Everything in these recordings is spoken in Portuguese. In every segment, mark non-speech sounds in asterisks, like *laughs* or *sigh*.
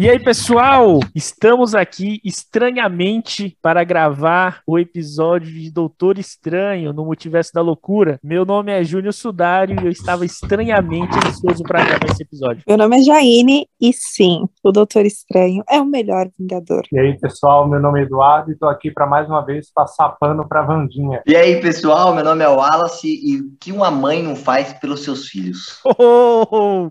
E aí, pessoal, estamos aqui estranhamente para gravar o episódio de Doutor Estranho no Multiverso da Loucura. Meu nome é Júnior Sudário e eu estava estranhamente ansioso para gravar esse episódio. Meu nome é Jaine e sim, o Doutor Estranho é o melhor Vingador. E aí, pessoal, meu nome é Eduardo e estou aqui para mais uma vez passar pano para Vandinha. E aí, pessoal, meu nome é Wallace e o que uma mãe não faz pelos seus filhos? Oh,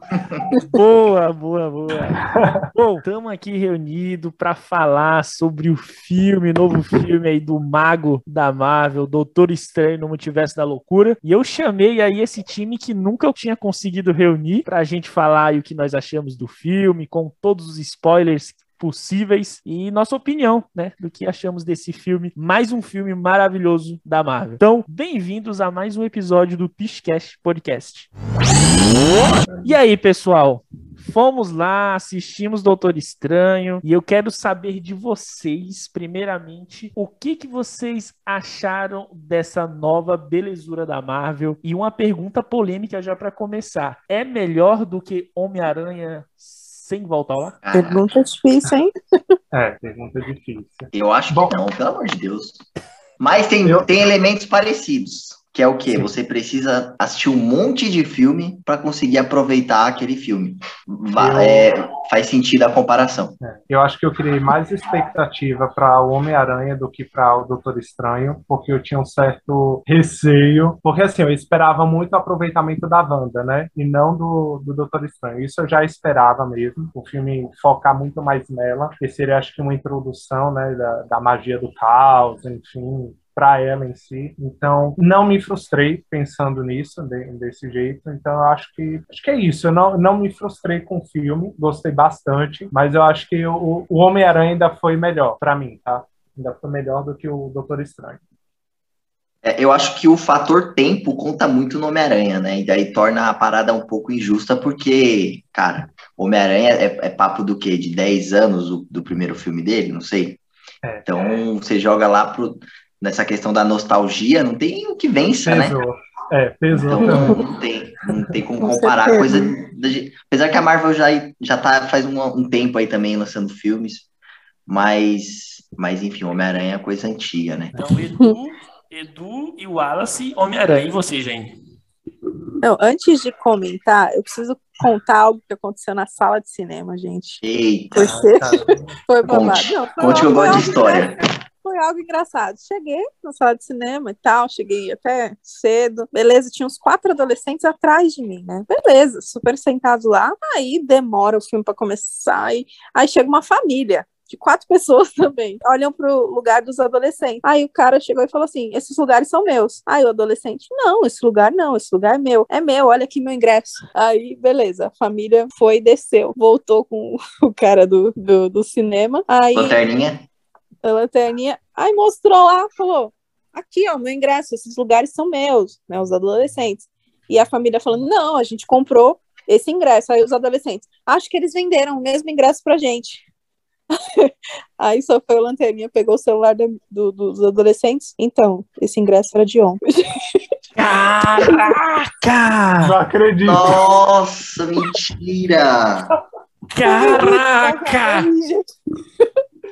boa, boa, boa. *laughs* Bom, estamos aqui reunidos para falar sobre o filme, novo filme aí do mago da Marvel, Doutor Estranho no Multiverso da Loucura. E eu chamei aí esse time que nunca eu tinha conseguido reunir para a gente falar o que nós achamos do filme, com todos os spoilers possíveis e nossa opinião, né, do que achamos desse filme, mais um filme maravilhoso da Marvel. Então, bem-vindos a mais um episódio do Pishcast Podcast. E aí, pessoal? Fomos lá, assistimos Doutor Estranho e eu quero saber de vocês, primeiramente, o que, que vocês acharam dessa nova belezura da Marvel? E uma pergunta polêmica já para começar: é melhor do que Homem-Aranha sem voltar lá? Pergunta difícil, hein? É, pergunta difícil. Eu acho que Bom. não, pelo amor de Deus. Mas tem, Eu- tem elementos parecidos. Que é o quê? Sim. Você precisa assistir um monte de filme para conseguir aproveitar aquele filme. É, faz sentido a comparação. É, Eu acho que eu criei mais expectativa para o Homem-Aranha do que para o Doutor Estranho, porque eu tinha um certo receio. Porque assim, eu esperava muito o aproveitamento da Wanda, né? E não do, do Doutor Estranho. Isso eu já esperava mesmo. O filme focar muito mais nela. E seria, acho que, uma introdução, né? Da, da magia do caos, enfim. Para ela em si, então não me frustrei pensando nisso de- desse jeito. Então eu acho que acho que é isso. Eu não, não me frustrei com o filme, gostei bastante, mas eu acho que o, o Homem-Aranha ainda foi melhor para mim, tá? Ainda foi melhor do que o Doutor Estranho. É, eu acho que o fator tempo conta muito no Homem-Aranha, né? E daí torna a parada um pouco injusta, porque, cara, Homem-Aranha é, é papo do quê? De 10 anos do, do primeiro filme dele? Não sei. É. Então você joga lá pro, nessa questão da nostalgia, não tem o que vença, né? Pesou. É, pesou Então também. não tem, não tem como Com comparar certeza. coisa. da- apesar que a Marvel já, já tá faz um, um tempo aí também lançando filmes, mas, mas enfim, Homem-Aranha é coisa antiga, né? Então, Edu, Edu e Wallace, Homem-Aranha. E você, Jane? Não, antes de comentar, eu preciso contar algo que aconteceu na sala de cinema, gente. Eita, Você Cara, *laughs* foi babado. conte, Não, foi conte que eu gosto de história. Foi algo engraçado. Cheguei na sala de cinema e tal, cheguei até cedo. Beleza, tinha uns quatro adolescentes atrás de mim, né? Beleza, super sentados lá. Aí demora o filme para começar e aí chega uma família. De quatro *laughs* pessoas também. Olham pro lugar dos adolescentes. Aí o cara chegou e falou assim: esses lugares são meus. Aí o adolescente, não, esse lugar não, esse lugar é meu. É meu, olha aqui meu ingresso. Aí, beleza, a família foi desceu. Voltou com *laughs* o cara do, do, do cinema. Aí Lanterninha. A lanterninha. Aí mostrou lá, falou: aqui, ó, meu ingresso, esses lugares são meus, né? Os adolescentes. E a família falando: não, a gente comprou esse ingresso. Aí os adolescentes, acho que eles venderam o mesmo ingresso pra gente. *laughs* Aí só foi o lanterninha, pegou o celular da- do- dos adolescentes. Então, esse ingresso era de ontem. *laughs* Caraca! Não acredito. Nossa, mentira! Caraca!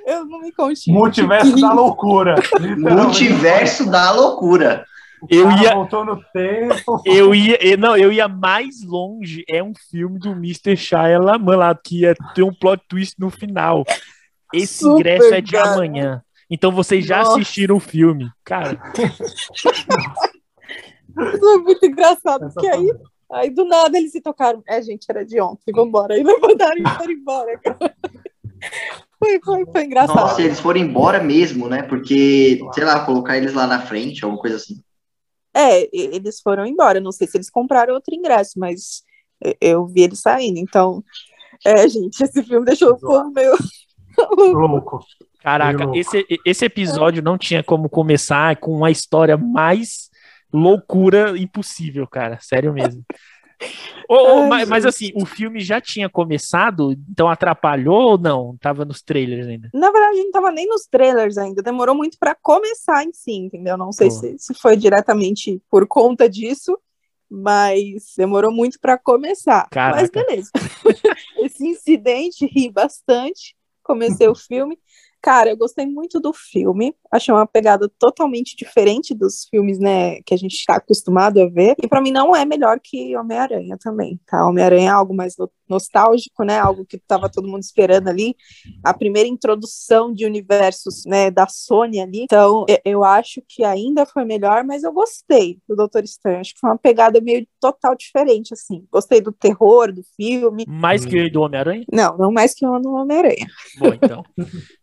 Eu não me contive. *laughs* Multiverso da loucura. Multiverso da loucura. Eu ia, voltou no tempo. eu ia, não, eu ia mais longe. É um filme do Mr. Shia LaMan lá, que ia ter um plot twist no final. Esse Super, ingresso é de cara. amanhã. Então vocês já Nossa. assistiram o filme. Cara, Isso é muito engraçado, porque aí, aí do nada eles se tocaram. É, gente, era de ontem, vambora. Aí levantaram e foram embora, cara. Foi, foi, foi engraçado. Nossa, eles foram embora mesmo, né? Porque, sei lá, colocar eles lá na frente, alguma coisa assim. É, eles foram embora. Não sei se eles compraram outro ingresso, mas eu- eu vi eles saindo. Então, é, gente, esse filme deixou o povo meio. *laughs* Louco. caraca, louco. esse, esse episódio não tinha como começar com uma história mais loucura impossível, cara. Sério mesmo. Ai, mas, mas assim, o filme já tinha começado, então atrapalhou ou não? Tava nos trailers ainda. Na verdade, não tava nem nos trailers ainda. Demorou muito pra começar em si, entendeu? Não sei se, se foi diretamente por conta disso, mas demorou muito para começar. Caraca. Mas beleza. *laughs* Esse incidente ri bastante. Comecei o filme. Cara, eu gostei muito do filme. Achei uma pegada totalmente diferente dos filmes, né, que a gente está acostumado a ver. E para mim não é melhor que Homem-Aranha também, tá? Homem-Aranha é algo mais nostálgico, né? Algo que tava todo mundo esperando ali. A primeira introdução de universos, né, da Sony ali. Então, eu acho que ainda foi melhor, mas eu gostei do Doutor Estranho. Acho que foi uma pegada meio total diferente, assim. Gostei do terror do filme. Mais que o do Homem-Aranha? Não, não mais que o do Homem-Aranha. Bom, então.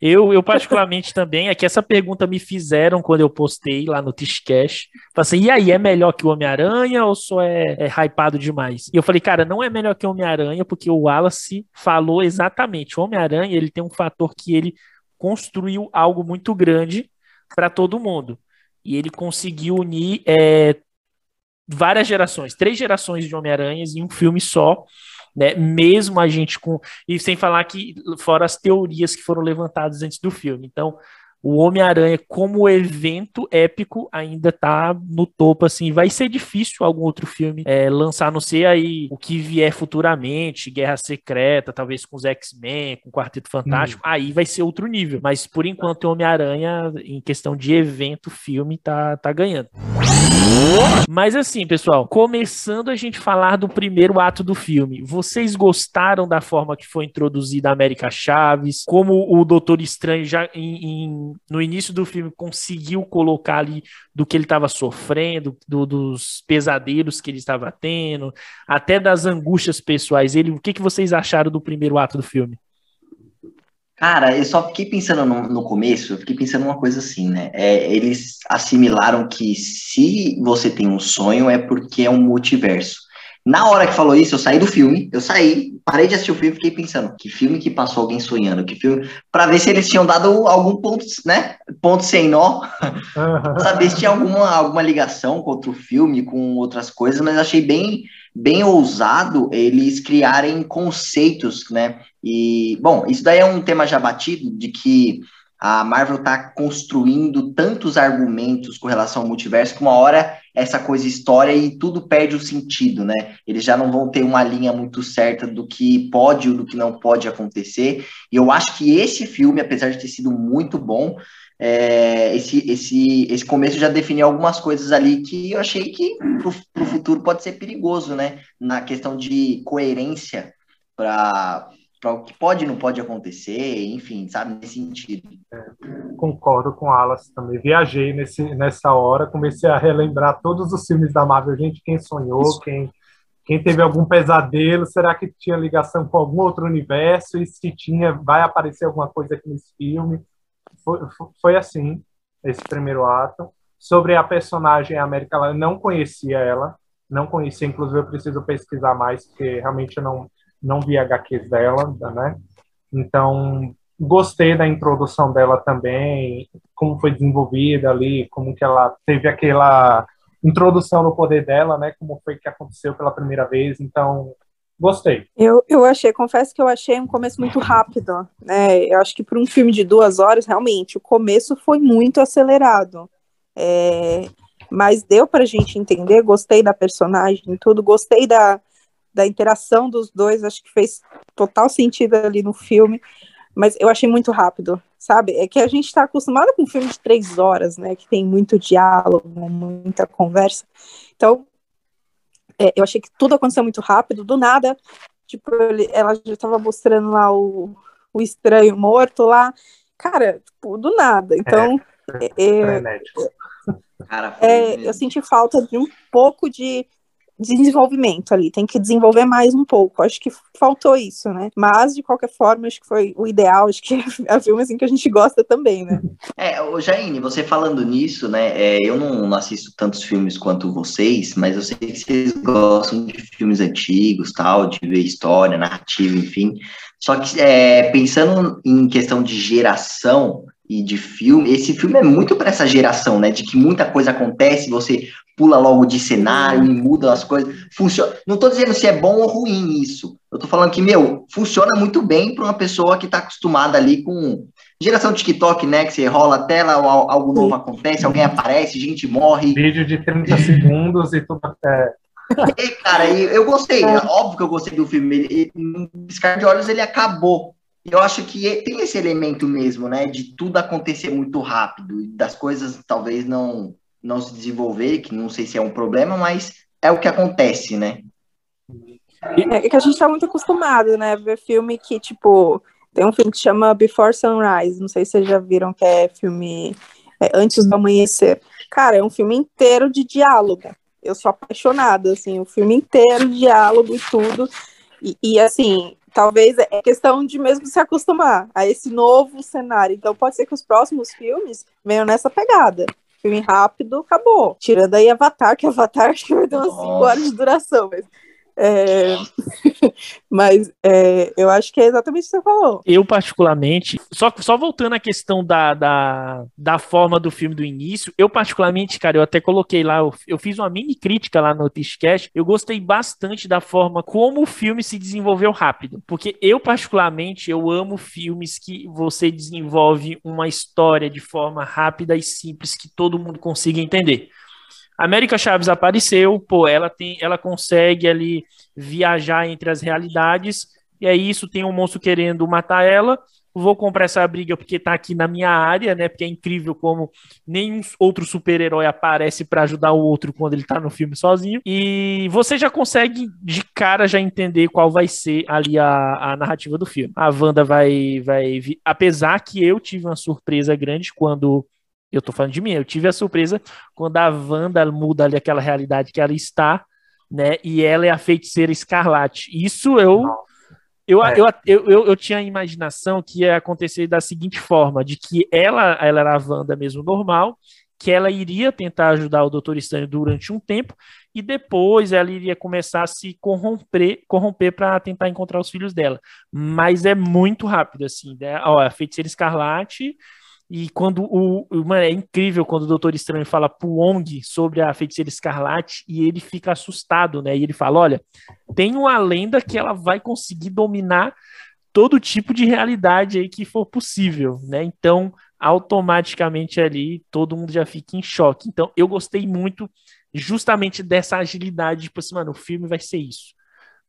eu, eu, particularmente, também, é que essa pergunta me fizeram quando eu postei lá no Tishcash. Falei assim, e aí, é melhor que o Homem-Aranha ou só é, é hypado demais? E eu falei, cara, não é melhor que o Homem-Aranha, porque o Wallace falou exatamente. O Homem-Aranha ele tem um fator que ele construiu algo muito grande para todo mundo. E ele conseguiu unir é, várias gerações, três gerações de Homem-Aranhas em um filme só. Né? Mesmo a gente com. E sem falar que, fora as teorias que foram levantadas antes do filme. Então, o Homem-Aranha como evento épico ainda tá no topo, assim, vai ser difícil algum outro filme é, lançar, não sei aí o que vier futuramente, Guerra Secreta, talvez com os X-Men, com o Quarteto Fantástico, hum. aí vai ser outro nível, mas por enquanto o Homem-Aranha, em questão de evento, filme, tá, tá ganhando. Mas assim, pessoal, começando a gente falar do primeiro ato do filme, vocês gostaram da forma que foi introduzida a América Chaves, como o Doutor Estranho já em, em no início do filme conseguiu colocar ali do que ele estava sofrendo, do, dos pesadelos que ele estava tendo, até das angústias pessoais. Ele, o que, que vocês acharam do primeiro ato do filme? Cara, eu só fiquei pensando no, no começo, eu fiquei pensando uma coisa assim, né? É, eles assimilaram que se você tem um sonho é porque é um multiverso. Na hora que falou isso, eu saí do filme, eu saí, parei de assistir o filme e fiquei pensando, que filme que passou alguém sonhando, que filme, para ver se eles tinham dado algum ponto, né? Ponto sem nó, uhum. saber se tinha alguma, alguma ligação com outro filme, com outras coisas, mas achei bem, bem ousado eles criarem conceitos, né? E, bom, isso daí é um tema já batido, de que a Marvel está construindo tantos argumentos com relação ao multiverso que uma hora essa coisa história e tudo perde o sentido, né? Eles já não vão ter uma linha muito certa do que pode ou do que não pode acontecer. E eu acho que esse filme, apesar de ter sido muito bom, é, esse, esse, esse começo já definiu algumas coisas ali que eu achei que para o futuro pode ser perigoso, né? Na questão de coerência para para o que pode e não pode acontecer, enfim, sabe, nesse sentido. É, concordo com Alas também. Viajei nesse, nessa hora, comecei a relembrar todos os filmes da Marvel. Gente, quem sonhou, quem, quem teve algum pesadelo, será que tinha ligação com algum outro universo? E se tinha, vai aparecer alguma coisa aqui nesse filme? Foi, foi assim, esse primeiro ato. Sobre a personagem América, eu não conhecia ela, não conhecia, inclusive eu preciso pesquisar mais, porque realmente eu não não vi HQs dela, né? Então, gostei da introdução dela também, como foi desenvolvida ali, como que ela teve aquela introdução no poder dela, né? Como foi que aconteceu pela primeira vez. Então, gostei. Eu, eu achei, confesso que eu achei um começo muito rápido, né? Eu acho que para um filme de duas horas, realmente, o começo foi muito acelerado. É, mas deu para a gente entender, gostei da personagem, tudo, gostei da, da interação dos dois, acho que fez total sentido ali no filme, mas eu achei muito rápido, sabe? É que a gente está acostumado com um filme de três horas, né? Que tem muito diálogo, muita conversa. Então, é, eu achei que tudo aconteceu muito rápido, do nada, tipo, ele, ela já estava mostrando lá o, o estranho morto lá, cara, tipo, do nada. Então, é, é, é Cara, é, eu senti falta de um pouco de desenvolvimento ali, tem que desenvolver mais um pouco. Acho que faltou isso, né? Mas, de qualquer forma, acho que foi o ideal, acho que *laughs* é filme assim que a gente gosta também, né? É, o Jaine, você falando nisso, né? É, eu não assisto tantos filmes quanto vocês, mas eu sei que vocês gostam de filmes antigos, tal, de ver história, narrativa, enfim. Só que é, pensando em questão de geração, e de filme, esse filme é muito para essa geração, né? De que muita coisa acontece, você pula logo de cenário e muda as coisas. Funciona. Não estou dizendo se é bom ou ruim isso. Eu estou falando que, meu, funciona muito bem para uma pessoa que está acostumada ali com geração TikTok, né? Que você rola a tela, algo novo acontece, alguém aparece, gente morre. Vídeo de 30 segundos e tudo. É... E, cara, eu gostei, é. óbvio que eu gostei do filme. Ele, no piscar de olhos ele acabou. Eu acho que tem esse elemento mesmo, né? De tudo acontecer muito rápido, das coisas talvez não, não se desenvolver, que não sei se é um problema, mas é o que acontece, né? É que a gente tá muito acostumado, né? Ver filme que, tipo, tem um filme que chama Before Sunrise, não sei se vocês já viram, que é filme é, Antes do Amanhecer. Cara, é um filme inteiro de diálogo. Eu sou apaixonada, assim, o filme inteiro, diálogo e tudo. E, e, assim, talvez é questão de mesmo se acostumar a esse novo cenário. Então pode ser que os próximos filmes venham nessa pegada. Filme rápido, acabou. Tirando aí Avatar, que Avatar *laughs* acho que vai ter umas 5 horas de duração, mas é... *laughs* Mas é, eu acho que é exatamente o que você falou. Eu, particularmente, só, só voltando à questão da, da, da forma do filme do início, eu, particularmente, cara, eu até coloquei lá, eu, eu fiz uma mini crítica lá no Tishcast, eu gostei bastante da forma como o filme se desenvolveu rápido. Porque eu, particularmente, eu amo filmes que você desenvolve uma história de forma rápida e simples que todo mundo consiga entender. América Chaves apareceu, pô, ela tem, ela consegue ali viajar entre as realidades, e aí isso tem um monstro querendo matar ela. Vou comprar essa briga porque tá aqui na minha área, né? Porque é incrível como nenhum outro super-herói aparece para ajudar o outro quando ele tá no filme sozinho. E você já consegue de cara já entender qual vai ser ali a, a narrativa do filme. A Wanda vai vai apesar que eu tive uma surpresa grande quando eu tô falando de mim, eu tive a surpresa quando a Wanda muda ali aquela realidade que ela está, né? E ela é a feiticeira escarlate. Isso eu. Eu, é. eu, eu, eu, eu, tinha a imaginação que ia acontecer da seguinte forma: de que ela, ela era a Wanda mesmo normal, que ela iria tentar ajudar o Doutor Estranho durante um tempo, e depois ela iria começar a se corromper corromper para tentar encontrar os filhos dela. Mas é muito rápido, assim, né? Ó, a feiticeira escarlate e quando o. Mano, é incrível quando o Doutor Estranho fala pro Wong sobre a feiticeira escarlate e ele fica assustado, né? E ele fala: olha, tem uma lenda que ela vai conseguir dominar todo tipo de realidade aí que for possível, né? Então, automaticamente ali todo mundo já fica em choque. Então, eu gostei muito justamente dessa agilidade, tipo assim, mano, o filme vai ser isso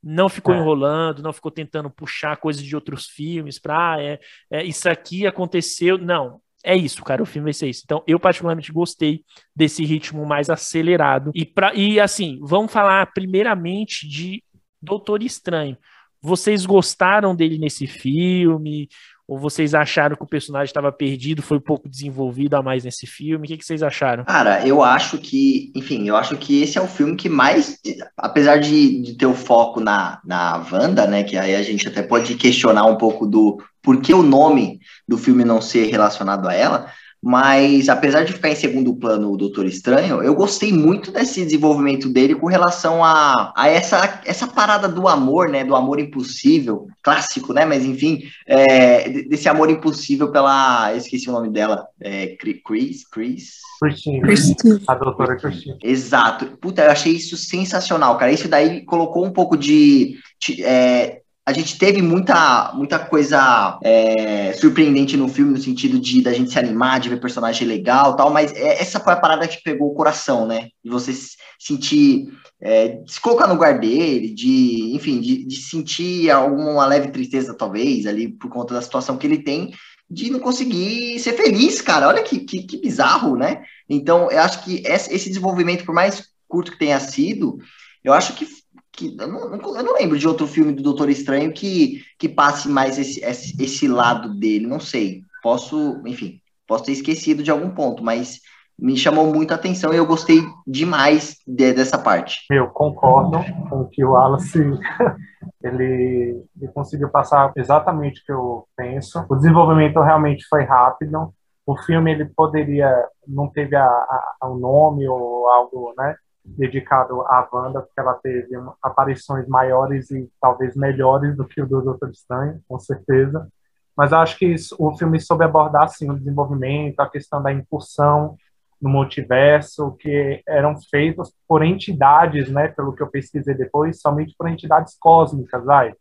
não ficou é. enrolando, não ficou tentando puxar coisas de outros filmes para ah, é, é, isso aqui aconteceu. Não, é isso, cara, o filme vai ser isso. Então, eu particularmente gostei desse ritmo mais acelerado. E, pra, e assim, vamos falar primeiramente de Doutor Estranho. Vocês gostaram dele nesse filme? Ou vocês acharam que o personagem estava perdido, foi pouco desenvolvido a mais nesse filme? O que, que, vocês acharam? Cara, eu acho que, enfim, eu acho que esse é o filme que mais, apesar de, de ter o foco na, na Wanda, né? Que aí a gente até pode questionar um pouco do por que o nome do filme não ser relacionado a ela, mas apesar de ficar em segundo plano o Doutor Estranho, eu gostei muito desse desenvolvimento dele com relação a, a essa, essa parada do amor, né? Do amor impossível, clássico, né? Mas enfim, é, desse amor impossível pela. Esqueci o nome dela. É, Chris? Chris? Christine. A doutora Christine. Exato. Puta, eu achei isso sensacional, cara. Isso daí colocou um pouco de. É, a gente teve muita, muita coisa é, surpreendente no filme, no sentido de da gente se animar, de ver personagem legal tal, mas é, essa foi a parada que pegou o coração, né? De você sentir, é, se colocar no lugar dele, de, enfim, de, de sentir alguma leve tristeza, talvez, ali, por conta da situação que ele tem, de não conseguir ser feliz, cara. Olha que, que, que bizarro, né? Então, eu acho que esse desenvolvimento, por mais curto que tenha sido, eu acho que que eu não, eu não, lembro de outro filme do Doutor Estranho que, que passe mais esse, esse, esse, lado dele, não sei. Posso, enfim, posso ter esquecido de algum ponto, mas me chamou muito a atenção e eu gostei demais de, dessa parte. Eu concordo com que o Wallace *laughs* ele, ele conseguiu passar exatamente o que eu penso. O desenvolvimento realmente foi rápido. O filme ele poderia não teve a, a, o nome ou algo, né? Dedicado à Wanda, porque ela teve aparições maiores e talvez melhores do que o do Doutor Estranho, com certeza. Mas acho que isso, o filme soube abordar assim, o desenvolvimento, a questão da incursão no multiverso, que eram feitos por entidades, né, pelo que eu pesquisei depois, somente por entidades cósmicas, vai,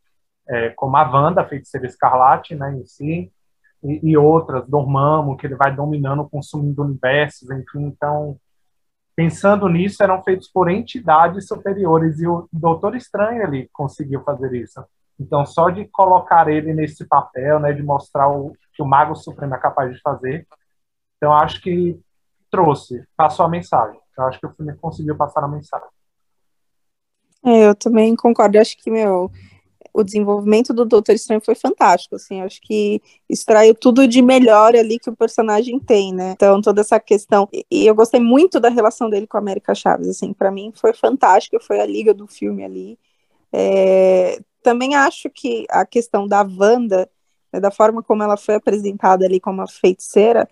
é, como a Wanda, feiticeira escarlate, né, em si, e, e outras, Dormammu, que ele vai dominando, consumindo universos, enfim, então pensando nisso, eram feitos por entidades superiores e o Doutor Estranho ele conseguiu fazer isso. Então, só de colocar ele nesse papel, né, de mostrar o que o Mago Supremo é capaz de fazer, então acho que trouxe, passou a mensagem. Eu acho que o filme conseguiu passar a mensagem. É, eu também concordo. Acho que, meu, o desenvolvimento do Doutor Estranho foi fantástico, assim, acho que extraiu tudo de melhor ali que o personagem tem, né? Então, toda essa questão, e eu gostei muito da relação dele com a América Chaves, assim, para mim foi fantástico, foi a liga do filme ali. É, também acho que a questão da Wanda, né, da forma como ela foi apresentada ali como a feiticeira,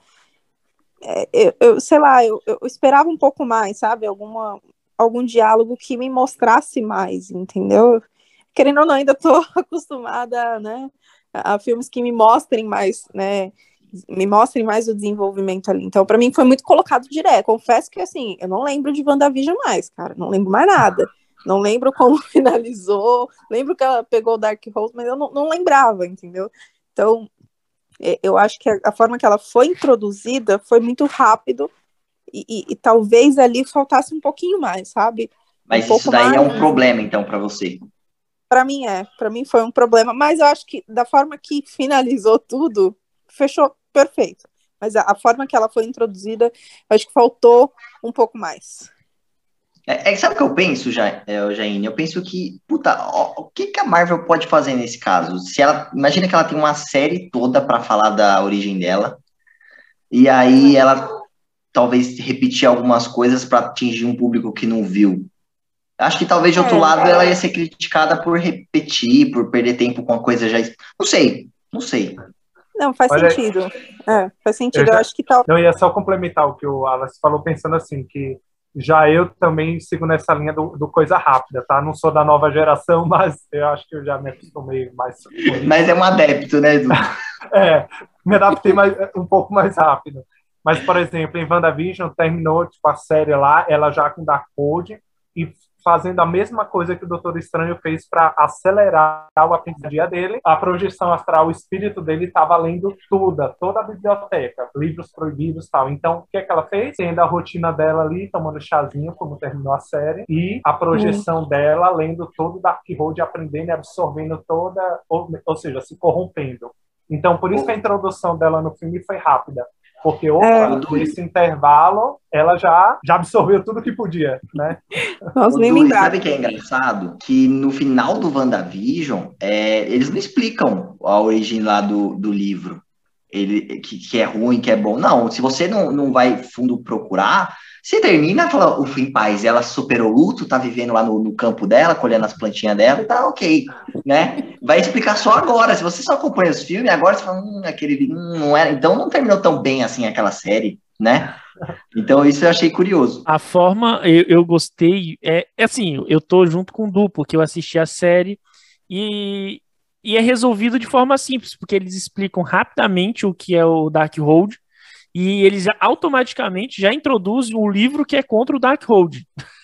é, eu, eu, sei lá, eu, eu esperava um pouco mais, sabe? Alguma, algum diálogo que me mostrasse mais, entendeu? Querendo ou não, ainda estou *laughs* acostumada, né, a filmes que me mostrem mais, né, me mostrem mais o desenvolvimento ali. Então, para mim, foi muito colocado direto. Confesso que, assim, eu não lembro de WandaVision mais, cara, não lembro mais nada. Não lembro como *laughs* finalizou, lembro que ela pegou o Dark Horse, mas eu não, não lembrava, entendeu? Então, eu acho que a, forma que ela foi introduzida foi muito rápido e, e, e talvez ali faltasse um pouquinho mais, sabe? Mas um isso daí mais... é um problema, então, para você? Para mim é, para mim foi um problema, mas eu acho que da forma que finalizou tudo, fechou perfeito. Mas a, a forma que ela foi introduzida, acho que faltou um pouco mais. É, é, sabe o que eu penso, ja, é, Jaine? Eu penso que, puta, ó, o que, que a Marvel pode fazer nesse caso? Se ela, imagina que ela tem uma série toda para falar da origem dela, e aí ela talvez repetir algumas coisas para atingir um público que não viu. Acho que talvez de outro é, lado ela ia ser criticada por repetir, por perder tempo com a coisa já. Não sei, não sei. Não, faz Olha, sentido. É, faz sentido. Eu, já, eu acho que tal. Não, ia só complementar o que o Alice falou, pensando assim, que já eu também sigo nessa linha do, do, coisa rápida, tá? Não sou da nova geração, *laughs* mas eu acho que eu já me acostumei mais. Mas é um adepto, né, Edu? *laughs* é, me adaptei mais, um pouco mais rápido. Mas, por exemplo, em WandaVision terminou tipo, a série lá, ela já com Dark Code, e fazendo a mesma coisa que o Doutor Estranho fez para acelerar o aprendizaje dele. A projeção astral, o espírito dele estava lendo tudo, toda a biblioteca, livros proibidos e tal. Então, o que é que ela fez? Tendo a rotina dela ali, tomando chazinho, como terminou a série, e a projeção hum. dela lendo todo o Dark Road, aprendendo e absorvendo toda, ou, ou seja, se corrompendo. Então, por isso que a introdução dela no filme foi rápida. Porque opa, é. nesse intervalo ela já, já absorveu tudo que podia, né? Nossa, nem lembrava. Sabe que é engraçado? Que no final do WandaVision, é, eles não explicam a origem lá do, do livro. Ele, que, que é ruim, que é bom. Não, se você não, não vai fundo procurar, você termina, fala, ufa, em paz, ela superou o luto, tá vivendo lá no, no, campo dela, colhendo as plantinhas dela, tá ok, né? Vai explicar só agora, se você só acompanha os filmes, agora você fala, hum, aquele, hum, não era, então não terminou tão bem assim aquela série, né? Então isso eu achei curioso. A forma, eu, eu gostei, é, é assim, eu tô junto com o Du, porque eu assisti a série e, e é resolvido de forma simples, porque eles explicam rapidamente o que é o Dark Hold, e eles automaticamente já introduzem um livro que é contra o Darkhold. *laughs*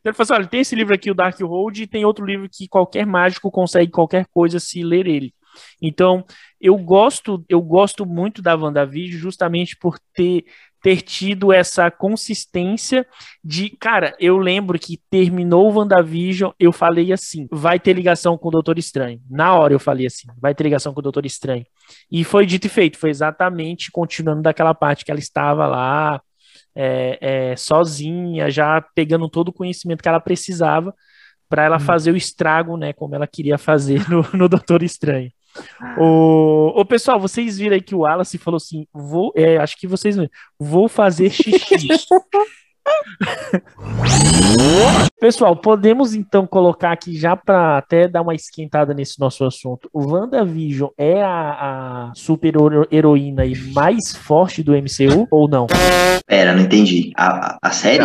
Então ele fala assim, olha, tem esse livro aqui, o Darkhold, e tem outro livro que qualquer mágico consegue qualquer coisa se ler ele. Então, eu gosto, eu gosto muito da WandaVision justamente por ter ter tido essa consistência de, cara, eu lembro que terminou o WandaVision, eu falei assim, vai ter ligação com o Doutor Estranho. Na hora eu falei assim, vai ter ligação com o Doutor Estranho. E foi dito e feito, foi exatamente continuando daquela parte que ela estava lá, é, é, sozinha, já pegando todo o conhecimento que ela precisava para ela hum. fazer o estrago, né, como ela queria fazer *laughs* no, no Doutor Estranho. O, o pessoal, vocês viram aí que o Wallace falou assim: vou, é, acho que vocês vou fazer xixi. *laughs* Pessoal, podemos então colocar aqui já para até dar uma esquentada nesse nosso assunto. O WandaVision é a, a super heroína mais forte do MCU ou não? Pera, não entendi. A, a série?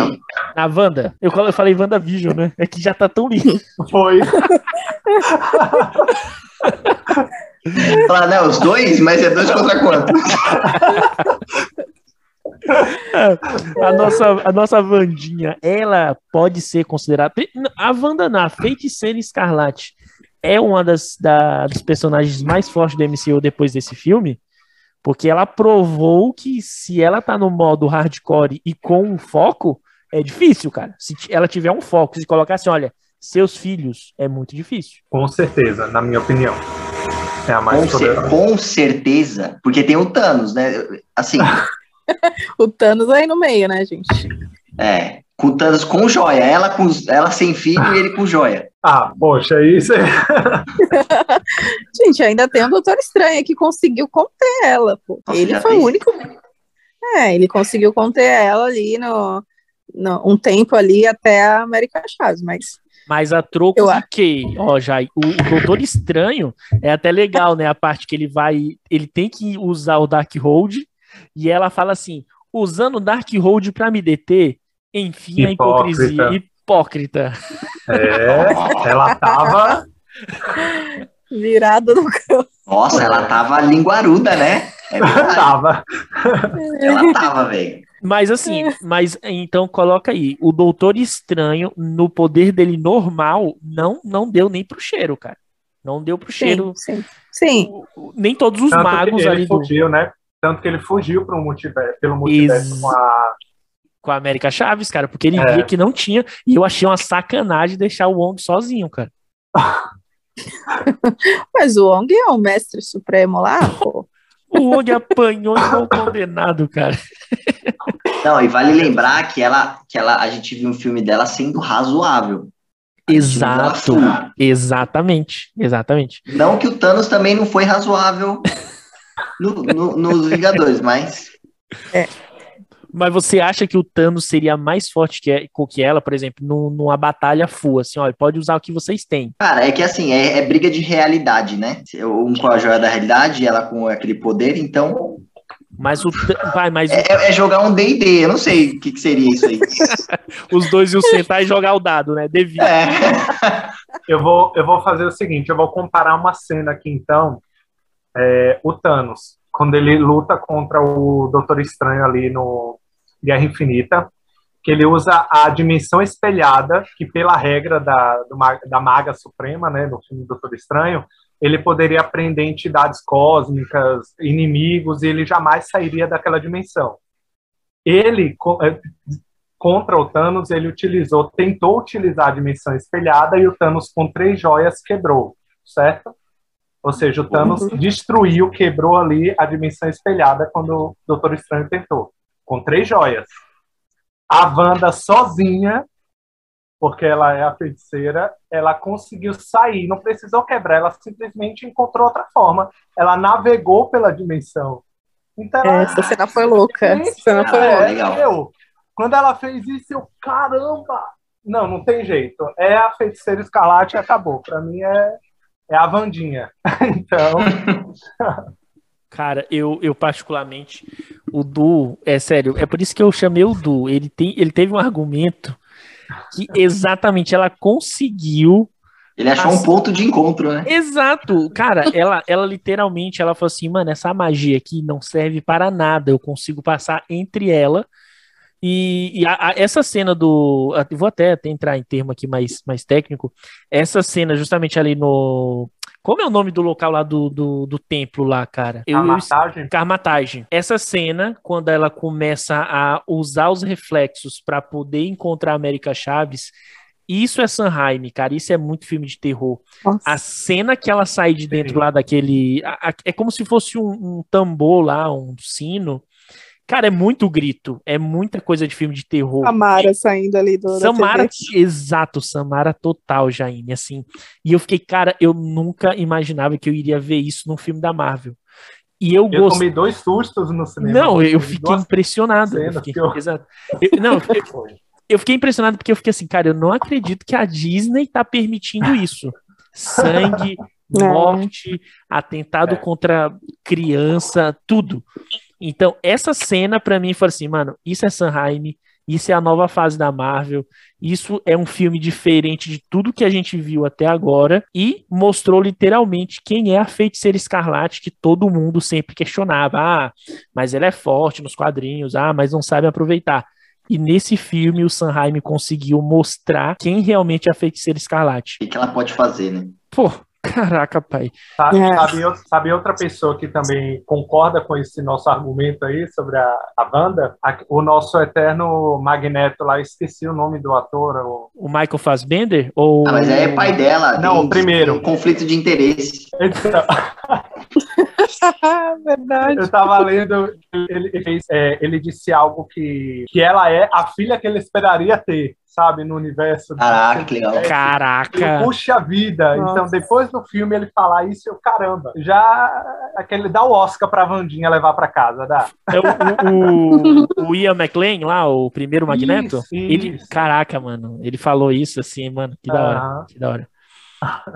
A Wanda. Eu, eu falei WandaVision, né? É que já tá tão lindo. Foi. *laughs* Falar, não, os dois, mas é dois contra quanto? a nossa, a nossa Vandinha, ela pode ser considerada. A Wanda na Feiticeira Escarlate é uma das, da, dos personagens mais fortes do MCU depois desse filme, porque ela provou que se ela tá no modo hardcore e com um foco, é difícil, cara. Se ela tiver um foco, se colocar assim, olha, seus filhos, é muito difícil. Com certeza, na minha opinião. É a mais com, cer com certeza, porque tem o Thanos, né? Assim. *laughs* o Thanos aí no meio, né, gente? É, com o Thanos com joia, ela, com, ela sem filho e ele com joia. *laughs* Ah, poxa, isso é. *laughs* gente, ainda tem o Doutor Estranho que conseguiu conter ela, pô. Nossa, ele foi o único. É, ele conseguiu conter ela ali no, no, um tempo ali até a América Chaves, mas mas a troco eu de quê? Ó, já, o, o Doutor Estranho é até legal, né? A parte que ele vai. Ele tem que usar o Dark Hold e ela fala assim: usando o Dark Hold para me deter, enfim, a hipocrisia. Hipócrita. É, ela tava. Virada no campo. Nossa, ela tava linguaruda, né? É ela tava. Ela tava, velho. Mas assim, é. mas então coloca aí, o Doutor Estranho, no poder dele normal, não não deu nem pro cheiro, cara. Não deu pro cheiro. Sim, sim. O, nem todos os Tanto magos ali fugiu, do... né? Tanto que ele fugiu pro multiverso, pelo multiverso Ex... com a com a América Chaves, cara, porque ele é. via que não tinha, e eu achei uma sacanagem deixar o Wong sozinho, cara. *laughs* Mas o Wong é o mestre supremo lá, pô. O Og apanhou igual condenado, cara. *laughs* Não, e vale lembrar que ela, que ela, a gente viu um filme dela sendo razoável. Exato, exatamente, exatamente. Não que o Thanos também não foi razoável no, no, nos Vingadores, mas. *laughs* É. Mas você acha que o Thanos seria mais forte que, que ela, por exemplo, numa batalha full, assim, olha, pode usar o que vocês têm. Cara, é que assim, é, é briga de realidade, né? Um com a joia da realidade, ela com aquele poder, então mas o. Vai, mas é, é, jogar um DD, eu não sei o que, que seria isso aí. *laughs* Os dois iam sentar e jogar o dado, né? Devido. É. eu, vou, eu vou fazer o seguinte: eu vou comparar uma cena aqui, então. É, o Thanos, quando ele luta contra o Doutor Estranho ali no, Guerra Infinita, que ele usa a dimensão espelhada, que pela regra da, do, da Maga Suprema, né, no filme Doutor Estranho, ele poderia aprender entidades cósmicas, inimigos, e ele jamais sairia daquela dimensão. Ele, é, contra o Thanos, ele utilizou, tentou utilizar a dimensão espelhada e o Thanos com três joias quebrou, certo? Ou seja, o Thanos uhum. destruiu, quebrou ali a dimensão espelhada quando o Doutor Estranho tentou com três joias. A Wanda sozinha, porque ela é a feiticeira, ela conseguiu sair, não precisou quebrar, ela simplesmente encontrou outra forma. Ela navegou pela dimensão. Então, ela, essa cena foi louca. Essa cena foi é, legal. Eu, quando ela fez isso, eu, caramba! Não, não tem jeito. É a feiticeira escarlate e acabou. Para mim é, é a Vandinha. *laughs* então. *laughs* Cara, eu, eu particularmente, o Du, é sério, é por isso que eu chamei o Du. Ele, tem, ele teve um argumento que exatamente ela conseguiu. Ele achou assim, um ponto de encontro, né? Exato. Cara, ela, ela literalmente, ela falou assim, mano, essa magia aqui não serve para nada. Eu consigo passar entre ela e, e a, a, essa cena do. Vou até, até, entrar em termo aqui mais, mais técnico. Essa cena, justamente ali no. Como é o nome do local lá do, do, do templo lá, cara? Carmatagem. Carmatagem. Essa cena, quando ela começa a usar os reflexos para poder encontrar a América Chaves, isso é Sanheim, cara. Isso é muito filme de terror. Nossa. A cena que ela sai de dentro Sim. lá daquele. é como se fosse um, um tambor lá, um sino. Cara, é muito grito, é muita coisa de filme de terror. Samara saindo ali do Samara, exato, Samara total, Jaine, assim. E eu fiquei, cara, eu nunca imaginava que eu iria ver isso num filme da Marvel. E eu, eu gost... tomei dois sustos no cinema. Não, eu fiquei impressionado. Eu fiquei... Eu... Exato. Eu, não, eu, eu fiquei impressionado porque eu fiquei assim, cara, eu não acredito que a Disney tá permitindo isso. Sangue, *laughs* é. morte, atentado é. contra criança, tudo. Então, essa cena para mim foi assim, mano, isso é Sanheim, isso é a nova fase da Marvel, isso é um filme diferente de tudo que a gente viu até agora e mostrou literalmente quem é a feiticeira escarlate que todo mundo sempre questionava. Ah, mas ela é forte nos quadrinhos, ah, mas não sabe aproveitar. E nesse filme o Sanheim conseguiu mostrar quem realmente é a feiticeira escarlate. O que ela pode fazer, né? Pô, Caraca, pai. Sabe, É. sabe, sabe outra pessoa que também concorda com esse nosso argumento aí sobre a, a banda? A- o nosso eterno Magneto lá, esqueci o nome do ator. o- O Michael Fassbender? Ou... Ah, mas aí é pai dela. Não, tem- o primeiro. tem conflito de interesse. Então, *laughs* Verdade. eu tava lendo, ele, ele é, ele disse algo que, que ela é a filha que ele esperaria ter, sabe, no universo. Caraca, que legal. Caraca. Puxa vida! Nossa. Então, depois do filme, ele falar isso, eu, caramba, já aquele dá o Oscar pra Vandinha levar pra casa, dá. É o, o, o Ian McLean lá, o primeiro Magneto? Isso, ele, isso. caraca, mano, ele falou isso assim, mano, que da hora, que da hora.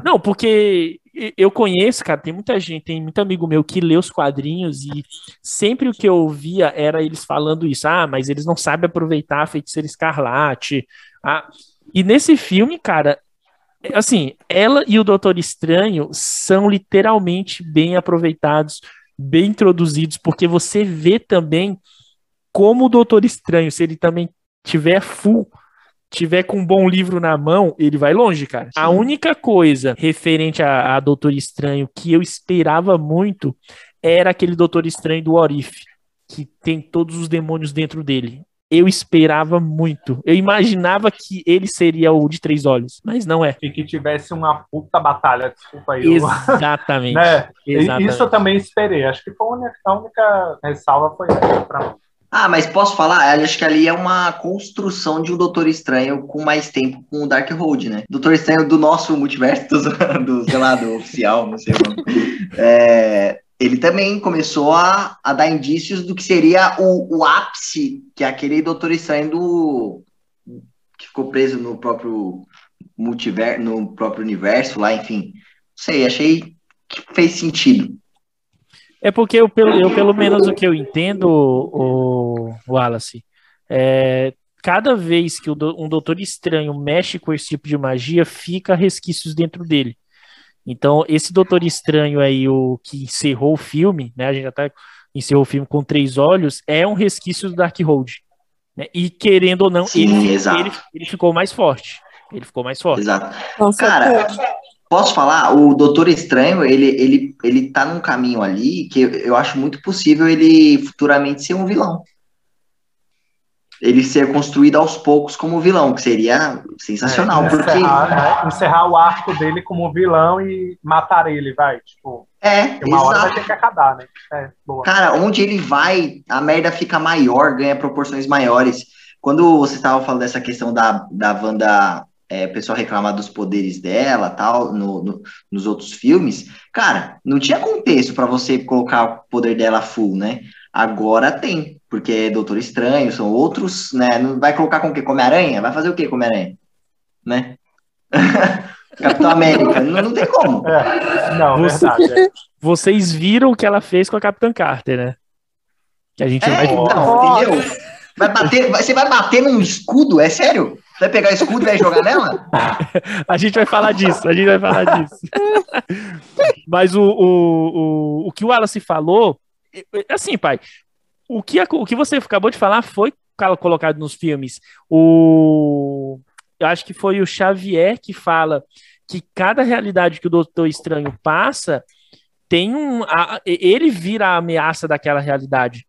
Não, porque eu conheço, cara, tem muita gente, tem muito amigo meu que lê os quadrinhos e sempre o que eu via era eles falando isso, ah, mas eles não sabem aproveitar a Feiticeira Escarlate. Ah, e nesse filme, cara, assim, ela e o Doutor Estranho são literalmente bem aproveitados, bem introduzidos, porque você vê também como o Doutor Estranho, se ele também tiver full, tiver com um bom livro na mão, ele vai longe, cara. A única coisa referente a, a Doutor Estranho que eu esperava muito era aquele Doutor Estranho do Orif, que tem todos os demônios dentro dele. Eu esperava muito. Eu imaginava que ele seria o de três olhos, mas não é. E que tivesse uma puta batalha, desculpa aí. Exatamente. *laughs* né? Exatamente. Isso eu também esperei. Acho que foi a única, a única ressalva foi essa pra mim. Ah, mas posso falar? Eu Acho que ali é uma construção de um Doutor Estranho com mais tempo com o Darkhold, né? Doutor Estranho do nosso multiverso, *laughs* do, do sei lá, do oficial, não sei o nome. É, ele também começou a, a dar indícios do que seria o, o ápice, que é aquele Doutor Estranho do. que ficou preso no próprio multiverso, no próprio universo lá, enfim. Não sei, achei que fez sentido. É porque eu, pelo, eu, pelo menos o que eu entendo, o, o Wallace, é, cada vez que o do- um doutor estranho mexe com esse tipo de magia, fica resquícios dentro dele. Então, esse doutor estranho aí, o que encerrou o filme, né? A gente já tá, encerrou o filme com três olhos, é um resquício do Darkhold. Né? E querendo ou não, Sim, ele, ele, ele ficou mais forte. Ele ficou mais forte. Exato. Com Cara. Posso falar? O Doutor Estranho, ele, ele, ele tá num caminho ali que eu, acho muito possível ele futuramente ser um vilão. Ele ser construído aos poucos como vilão, que seria sensacional, É, porque encerrar, né? encerrar o arco dele como vilão e matar ele, vai. Tipo, é, uma hora vai exato. ter que acabar, né? É. Cara, onde ele vai, a merda fica maior, ganha proporções maiores. Quando você estava falando dessa questão da, da Wanda, é, o pessoal reclamar dos poderes dela, tal, no, no- nos outros filmes, cara, não tinha contexto para você colocar o poder dela full, né? Agora tem, porque é Doutor Estranho, são outros, né? Não vai colocar com o quê? Come aranha? Vai fazer o quê come aranha? Né? *laughs* Capitão América, não, não tem como. É, não, Você- verdade. é. Vocês viram o que ela fez com a Capitã Carter, né? Que a gente É, vai então, entendeu? Vai bater, você vai bater num escudo? É sério? Vai pegar o escudo e vai jogar nela? *laughs* A gente vai falar disso, a gente vai falar disso. Mas o, o, o, o que o Wallace falou, assim, pai, o que, o que você acabou de falar foi colo- colocado nos filmes. O, eu acho que foi o Xavier que fala que cada realidade que o Doutor Estranho passa tem um. a- ele vira a ameaça daquela realidade.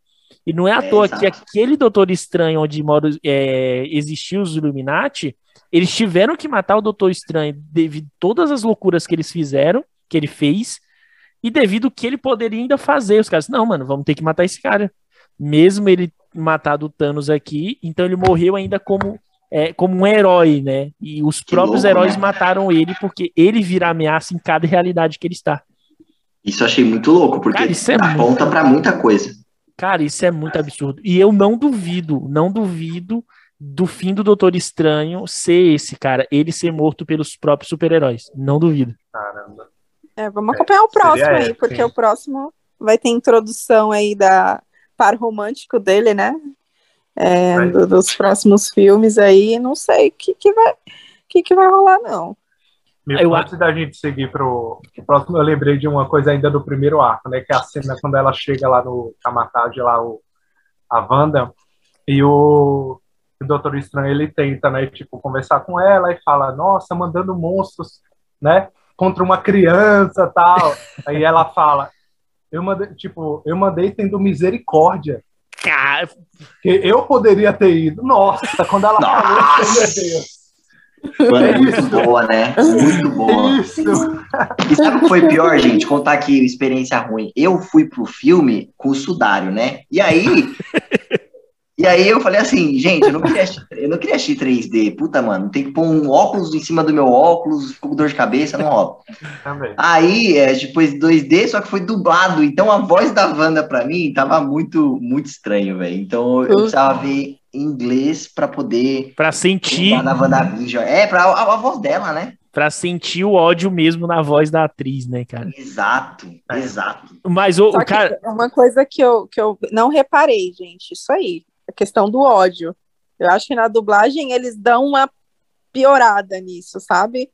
E não é à toa exato. que aquele Doutor Estranho onde mora, é, existiu os Illuminati, eles tiveram que matar o Doutor Estranho devido a todas as loucuras que eles fizeram, que ele fez, e devido ao que ele poderia ainda fazer. Os caras, não, mano, vamos ter que matar esse cara. Mesmo ele matado o Thanos aqui, então ele morreu ainda como, é, como um herói, né? E os Que próprios louco, heróis né? mataram ele porque ele vira ameaça em cada realidade que ele está. Isso eu achei muito louco, porque Cara, é aponta muito- pra muita coisa. Cara, isso é muito absurdo. E eu não duvido, não duvido do fim do Doutor Estranho ser esse, cara. Ele ser morto pelos próprios super-heróis. Não duvido. Caramba. É, vamos É, acompanhar o próximo aí, porque sim. o próximo vai ter introdução aí da par romântico dele, né? É, do- dos próximos filmes aí, não sei o que, que vai que, que vai rolar, não. Eu- antes da gente seguir pro próximo, eu lembrei de uma coisa ainda do primeiro arco, né? Que é a cena quando ela chega lá no Kamatade, lá o, a Wanda, e o, o Doutor Estranho ele tenta, né? Tipo, conversar com ela e fala, nossa, mandando monstros, né? contra uma criança tal. *laughs* Aí ela fala, eu mandei, tipo, eu mandei tendo misericórdia. Cara, Eu poderia ter ido. Nossa, quando ela falou, meu Deus. Mano, é muito boa, né? Muito boa. Isso. E sabe o que foi pior, gente? Contar aqui experiência ruim. Eu fui pro filme com o sudário, né? E aí. E aí eu falei assim, gente, eu não queria assistir, eu não queria assistir 3D. Puta, mano, tem que pôr um óculos em cima do meu óculos, ficou com dor de cabeça, não rola. Também. Aí, é, depois 2D, só que foi dublado. Então a voz da Wanda pra mim tava muito, muito estranho, velho. Então eu precisava ver em inglês pra poder pra sentir, da WandaVision. É, pra a, a voz dela, né? pra sentir o ódio mesmo na voz da atriz, né, cara? Exato, É. exato. Mas o, o cara, uma coisa que eu, que eu não reparei, gente, isso aí, a questão do ódio. Eu acho que na dublagem eles dão uma piorada nisso, sabe?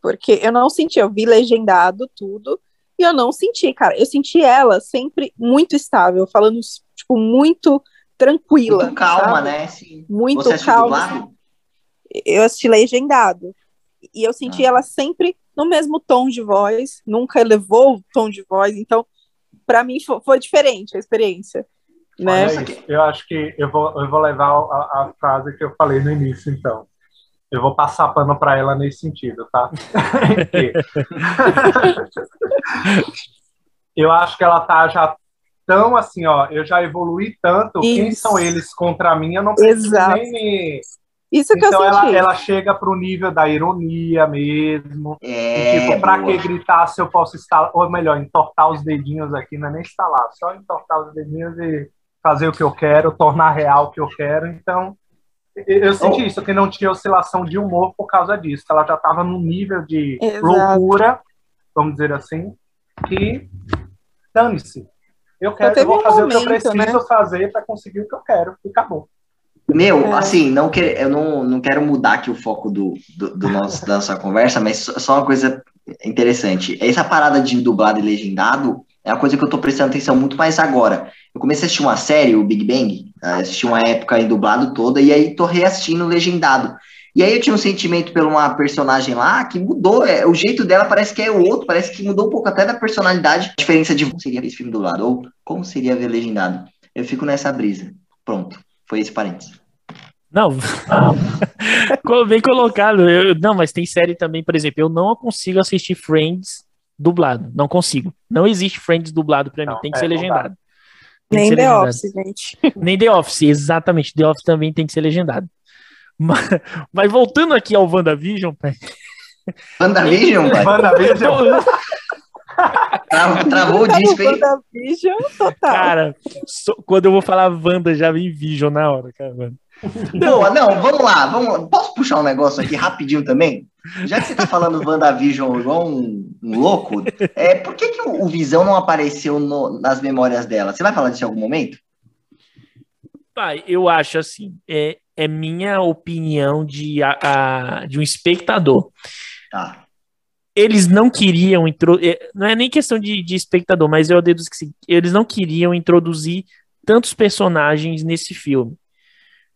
Porque eu não senti, eu vi legendado tudo, e eu não senti, cara. Eu senti ela sempre muito estável, falando, tipo, muito tranquila. Muito calma, sabe? né? Sim. Muito Você calma. dublado? eu assisti legendado. E eu senti Ah. ela sempre no mesmo tom de voz, nunca elevou o tom de voz, então para mim fo- foi, diferente a experiência, né? Olha isso. Eu acho que eu vou, eu vou levar a, a frase que eu falei no início, então. Eu vou passar pano para ela nesse sentido, tá? Que- *laughs* eu acho que ela tá já tão assim, ó. Eu já evoluí tanto. Quem Isso. são eles contra mim? Eu não preciso Exato. nem me. Isso que Então eu ela, senti. ela chega pro nível da ironia mesmo. É, tipo, pra boa. que gritar se eu posso instalar, ou melhor, entortar os dedinhos aqui, não é nem instalar, só entortar os dedinhos e fazer o que eu quero, tornar real o que eu quero. Então, eu eu senti Oh. isso, que não tinha oscilação de humor por causa disso. Ela já estava num nível de Exato. loucura, vamos dizer assim, que dane-se. Eu quero, teve eu vou um fazer o que eu momento, preciso né? fazer para conseguir o que eu quero. E acabou. Meu, É. assim, não que, eu não, não quero mudar aqui o foco do, do, do nosso, da nossa conversa, mas só, só uma coisa interessante. Essa parada de dublado e legendado é uma coisa que eu tô prestando atenção muito mais agora. Eu comecei a assistir uma série, o Big Bang, assisti uma época em dublado toda, e aí tô reassistindo legendado. E aí eu tinha um sentimento por uma personagem lá que mudou, é, o jeito dela parece que é o outro, parece que mudou um pouco até da personalidade. A diferença de como seria esse filme dublado ou como seria ver legendado. Eu fico nessa brisa. Pronto, foi esse parênteses. Não, *laughs* bem colocado. Eu- não, mas tem série também, por exemplo, eu não consigo assistir Friends dublado. Não consigo. Não existe Friends dublado pra mim. Não, Tem que é, ser legendado. Nem ser The legendado. Office, gente. Nem The Office, exatamente. The Office também tem que ser legendado. Mas, mas voltando aqui ao WandaVision, pai, WandaVision, velho. WandaVision, *laughs* Tra- Travou o Tá disco, hein? WandaVision total. cara, só- quando eu vou falar Wanda, já vem Vision na hora, cara. mano. Não, não, vamos lá, vamos, posso puxar um negócio aqui rapidinho também? Já que você tá falando WandaVision igual um, um louco, é, por que, que o, o Visão não apareceu no- nas memórias dela? Você vai falar disso em algum momento? Pai, eu acho assim, é, é minha opinião de, a- a- de um espectador. Tá. Eles não queriam introduzir. Não é nem questão de, de espectador, mas eu deduzo que sim, eles não queriam introduzir tantos personagens nesse filme.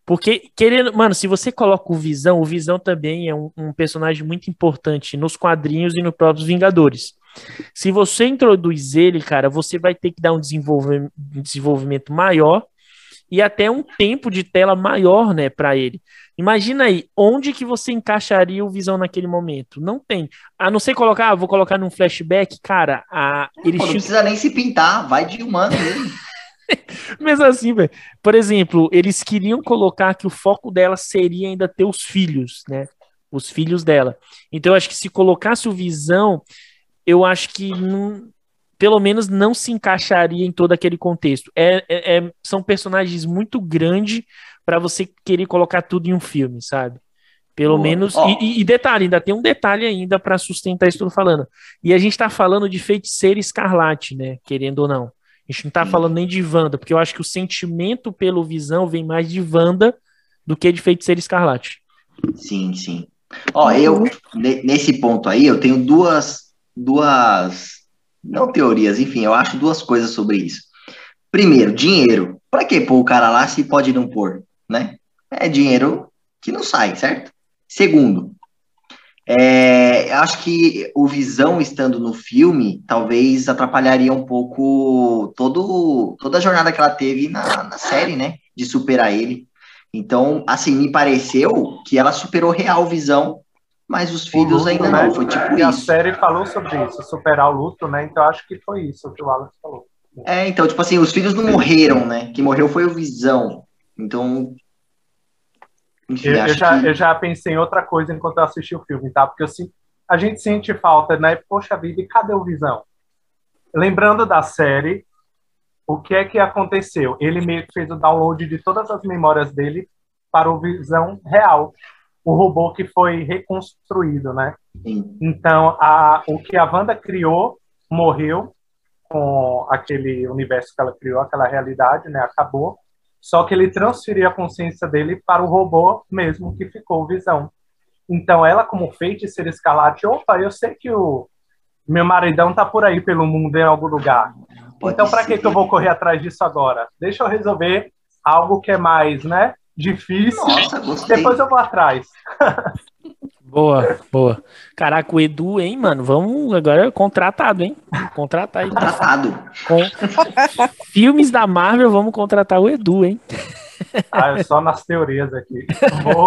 Porque, querendo, mano, se você coloca o Visão, o Visão também é um, um personagem muito importante nos quadrinhos e nos próprios Vingadores. Se você introduz ele, cara, você vai ter que dar um desenvolvimento, um desenvolvimento maior e até um tempo de tela maior, né, para ele. Imagina aí, onde que você encaixaria o Visão naquele momento? Não tem. A não ser colocar, ah, vou colocar num flashback, cara, a, Pô, eles não precisa nem se pintar, vai de humano mesmo. *laughs* Mesmo assim, velho. Por exemplo, eles queriam colocar que o foco dela seria ainda ter os filhos, né? Os filhos dela. Então, eu acho que se colocasse o Visão, eu acho que não- pelo menos não se encaixaria em todo aquele contexto. É, é- é- são personagens muito grandes para você querer colocar tudo em um filme, sabe? Pelo menos. Ó. E, e- detalhe, ainda tem um detalhe ainda para sustentar isso que eu tô falando. E a gente tá falando de feiticeira escarlate, né? Querendo ou não. A gente não tá Sim. falando nem de Wanda, porque eu acho que o sentimento pelo Visão vem mais de Wanda do que de feiticeira escarlate. Sim, sim. Ó, eu, ne- nesse ponto aí, eu tenho duas, duas, não teorias, enfim, eu acho duas coisas sobre isso. Primeiro, dinheiro. Pra que pôr o cara lá se pode não pôr, né? É dinheiro que não sai, certo? Segundo, É, acho que o Visão estando no filme talvez atrapalharia um pouco todo, toda a jornada que ela teve na, na série, né? De superar ele. Então, assim, me pareceu que ela superou real Visão, mas os filhos luto, ainda né? não. Foi tipo e isso. A série falou sobre isso, superar o luto, né? Então acho que foi isso que o Alex falou. É, então, tipo assim, os filhos não morreram, né? Quem morreu foi o Visão. Então, enfim, eu, eu já, que... eu já pensei em outra coisa enquanto eu assisti o filme, tá? Porque eu, a gente sente falta, né? Poxa vida, e cadê o Visão? Lembrando da série, o que é que aconteceu? Ele meio que fez o download de todas as memórias dele para o Visão real, o robô que foi reconstruído, né? Sim. Então, a, o que a Wanda criou morreu com aquele universo que ela criou, aquela realidade, né? Acabou. Só que ele transferiu a consciência dele para o robô mesmo que ficou Visão. Então ela, como feiticeira escarlate, opa, eu sei que o meu maridão tá por aí pelo mundo em algum lugar. Pode então para que, que eu vou correr atrás disso agora? Deixa eu resolver algo que é mais, né? Difícil. Nossa, Depois eu vou atrás. *laughs* Boa, boa. Caraca, o Edu, hein, mano? Vamos agora contratado, hein? Contratar aí. Contratado. Com *laughs* filmes da Marvel, vamos contratar o Edu, hein? Ah, é só nas teorias aqui.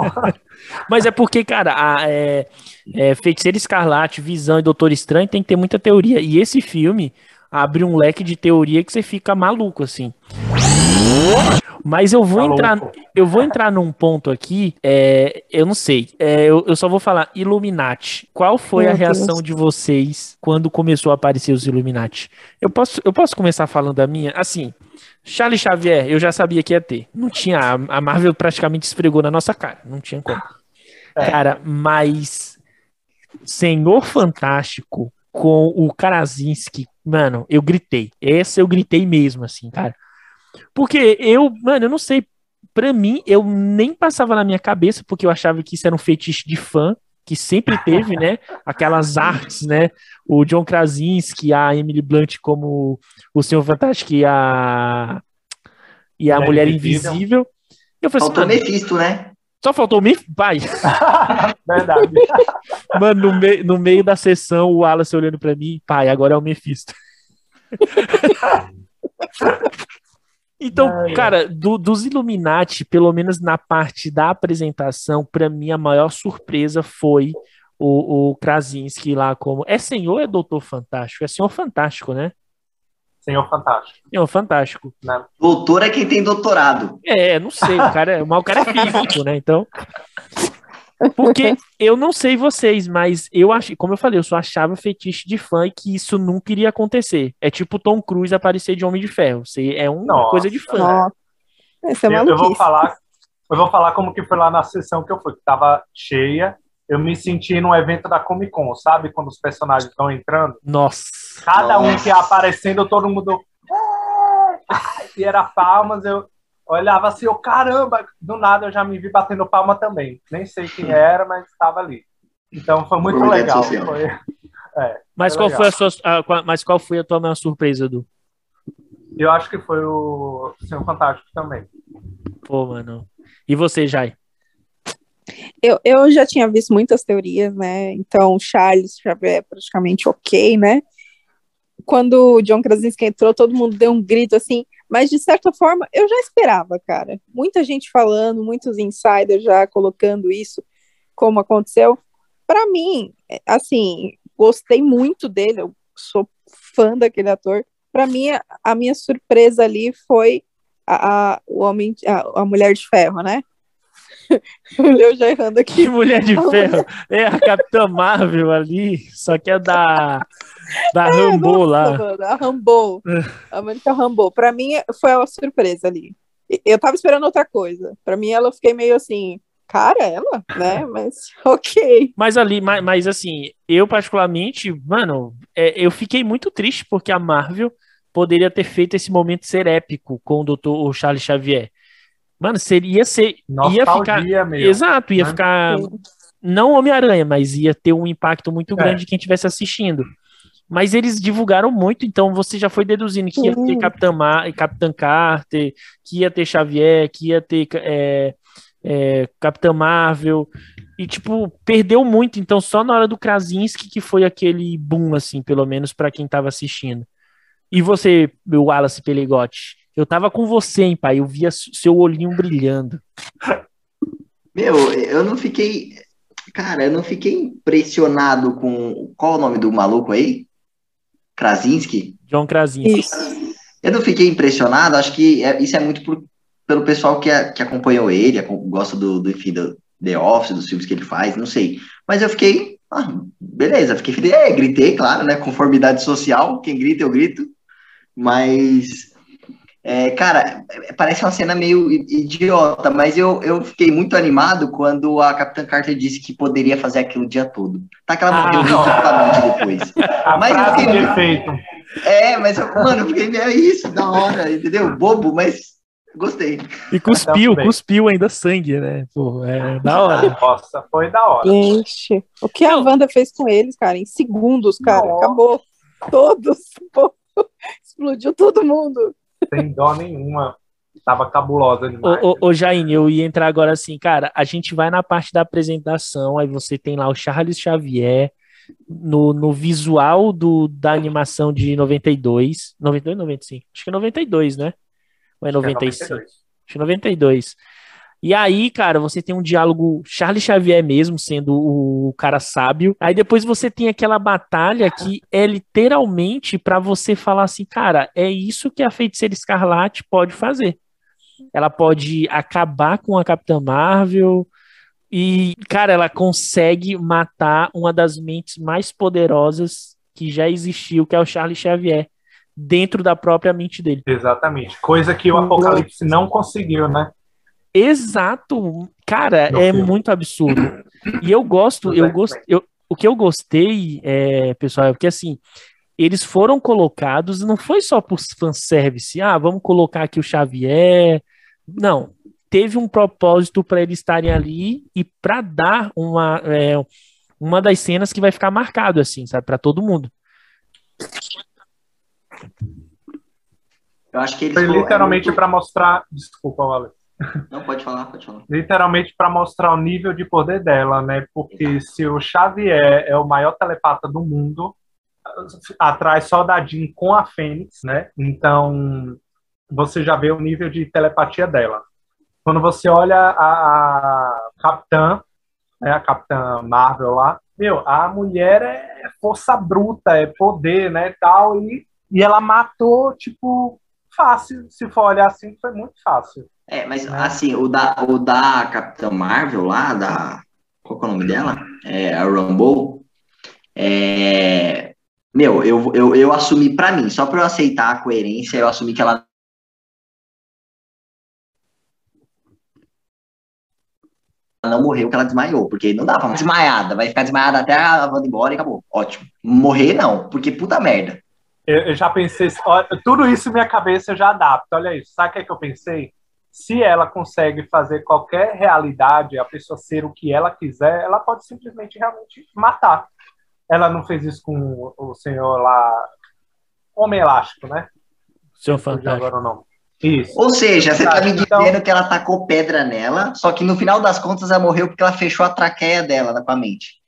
*laughs* Mas é porque, cara, a, é, é, Feiticeiro Escarlate, Visão e Doutor Estranho tem que ter muita teoria. E esse filme abre um leque de teoria que você fica maluco, assim. Mas eu vou entrar, eu vou entrar num ponto aqui, é, eu não sei, é, eu, eu, só vou falar Illuminati. Qual foi Meu a reação Deus. de vocês quando começou a aparecer os Illuminati? Eu posso, eu posso começar falando a minha? Assim, Charles Xavier, eu já sabia que ia ter. Não tinha, a Marvel praticamente esfregou na nossa cara, não tinha como. É. Cara, mas Senhor Fantástico com o Krasinski, mano, eu gritei. Essa eu gritei mesmo, assim, cara. Porque eu, mano, eu não sei. Pra mim, eu nem passava na minha cabeça, porque eu achava que isso era um fetiche de fã, que sempre teve, né? Aquelas artes, né? O John Krasinski, a Emily Blunt como o Senhor Fantástico e a, e a Mulher, Mulher Invisível. Invisível. Eu falei Faltou assim, Mephisto, né? Só faltou o Mephisto? Pai. *laughs* Verdade. Mano, no, me no meio da sessão, o Wallace olhando pra mim, pai, agora é o Mephisto. *laughs* Então, cara, do, dos Illuminati, pelo menos na parte da apresentação, para mim a maior surpresa foi o, o Krasinski lá como. É senhor ou é doutor fantástico? É senhor fantástico, né? Senhor Fantástico. Senhor Fantástico. Né? Doutor é quem tem doutorado. É, não sei, o cara, é, mas o cara é físico, né? Então. Porque eu não sei vocês, mas eu achei, como eu falei, eu só achava fetiche de fã e que isso nunca iria acontecer. É tipo Tom Cruise aparecer de Homem de Ferro. Você é uma Nossa, coisa de fã. Nossa. Esse é eu, eu vou falar, eu vou falar como que foi lá na sessão que eu fui, que tava cheia. Eu me senti num evento da Comic Con, sabe? Quando os personagens estão entrando. Nossa. Cada Nossa. um que ia aparecendo, todo mundo. E era palmas, eu, olhava assim, eu, caramba, do nada eu já me vi batendo palma também. Nem sei quem era, mas estava ali. Então foi muito foi legal. Foi, é, mas, foi qual legal. Foi a sua, mas qual foi a tua maior surpresa, Edu? Eu acho que foi o Senhor Fantástico também. Pô, mano. E você, Jai? Eu, eu já tinha visto muitas teorias, né? Então, Charles Xavier é praticamente ok, né? Quando o John Krasinski entrou, todo mundo deu um grito assim, mas de certa forma eu já esperava, cara. Muita gente falando, muitos insiders já colocando isso como aconteceu. Para mim, é, assim, gostei muito dele, eu sou fã daquele ator. Para mim, a minha surpresa ali foi a, a, o homem, a, a mulher de ferro, né? *laughs* eu já errando aqui. Que mulher de *laughs* ferro. É a Capitã Marvel ali, só que é da da é, Rambo lá. a Rambo. É. A Mônica Rambo. Pra mim, foi uma surpresa ali. Eu tava esperando outra coisa. Pra mim, ela fiquei meio assim, cara, ela, né? Mas *laughs* ok. Mas ali, mas, mas assim, eu particularmente, mano, é, eu fiquei muito triste porque a Marvel poderia ter feito esse momento ser épico com o Dr. Charles Xavier. Mano, seria ser. Nostalgia ia ficar. Mesmo, exato, ia né? ficar. Não Homem-Aranha, mas ia ter um impacto muito é. grande quem estivesse assistindo. Mas eles divulgaram muito, então você já foi deduzindo que ia ter Capitã, Mar Capitã Carter, que ia ter Xavier, que ia ter é, é, Capitã Marvel. E, tipo, perdeu muito. Então, só na hora do Krasinski que foi aquele boom, assim, pelo menos para quem tava assistindo. E você, meu Wallace Peligotti? Eu tava com você, hein, pai? Eu via seu olhinho brilhando. Meu, eu não fiquei. Cara, eu não fiquei impressionado com. Qual o nome do maluco aí? Krasinski? John Krasinski. Isso. Eu não fiquei impressionado, acho que é- isso é muito por- pelo pessoal que, a- que acompanhou ele, gosta do, do, enfim, do The Office, dos filmes que ele faz, não sei. Mas eu fiquei, ah, beleza, fiquei feliz. É, gritei, claro, né? Conformidade social, quem grita, eu grito. Mas, é, cara, é- parece uma cena meio idiota, mas eu, eu fiquei muito animado quando a Capitã Carter disse que poderia fazer aquilo o dia todo. Tá que ela morreu Ah. muito rapidamente depois. *laughs* A Mas eu frase fiquei- de efeito. É, mas, eu- mano, eu fiquei, é isso, da hora, entendeu? Bobo, mas gostei. E cuspiu, cuspiu ainda sangue, né? Pô, é da hora. Nossa, foi da hora. Gente, o que a Wanda fez com eles, cara, em segundos, cara, Nossa. acabou. Todos, *laughs* pô, explodiu todo mundo. Sem dó nenhuma. Tava cabulosa demais. Ô, ô, ô, Jaine, eu ia entrar agora assim, cara. A gente vai na parte da apresentação, aí você tem lá o Charles Xavier no, no visual do, da animação de 92. 92 95? Acho que é 92, né? Ou é Acho que é 95? 92. Acho que é 92. E aí, cara, você tem um diálogo Charles Xavier mesmo, sendo o cara sábio. Aí depois você tem aquela batalha que é literalmente pra você falar assim, cara, é isso que a Feiticeira Escarlate pode fazer. Ela pode acabar com a Capitã Marvel e, cara, ela consegue matar uma das mentes mais poderosas que já existiu, que é o Charles Xavier, dentro da própria mente dele. Exatamente. Coisa que o Apocalipse não conseguiu, né? Exato, cara, No é filme. muito absurdo. E eu gosto, eu gosto, eu, o que eu gostei, é, pessoal, é porque assim, eles foram colocados, não foi só por fanservice, ah, vamos colocar aqui o Xavier. Não, teve um propósito para eles estarem ali e para dar uma, é, uma das cenas que vai ficar marcado, assim, sabe, para todo mundo. Eu acho que eles Foi é literalmente muito- para mostrar. Desculpa, Alex. Não, pode falar, pode falar. Literalmente para mostrar o nível de poder dela, né? Porque se o Xavier é o maior telepata do mundo, atrás só da Jean com a Fênix, né? Então você já vê o nível de telepatia dela. Quando você olha a, a Capitã, né, a Capitã Marvel lá, meu, a mulher é força bruta, é poder, né, tal, e, e ela matou, tipo, fácil, se for olhar assim, foi muito fácil. É, mas Né? assim, o da, o da Capitã Marvel lá, da. Qual é o nome dela? É, a Rumble. É, meu, eu, eu, eu assumi pra mim, só pra eu aceitar a coerência, eu assumi que ela. ela não morreu, que ela desmaiou, porque não dá pra desmaiada, vai ficar desmaiada até a Wanda embora e acabou. Ótimo. Morrer não, porque puta merda. Eu, eu já pensei, ó, tudo isso minha cabeça já adapta. Olha isso, sabe o que, é que eu pensei? Se ela consegue fazer qualquer realidade, a pessoa ser o que ela quiser, ela pode simplesmente realmente matar. Ela não fez isso com o, senhor lá, Homem Elástico, né? Seu fantástico. agora o nome. Isso. Ou seja, você tá me Então- dizendo que ela tacou pedra nela, só que no final das contas ela morreu porque ela fechou a traqueia dela com a mente.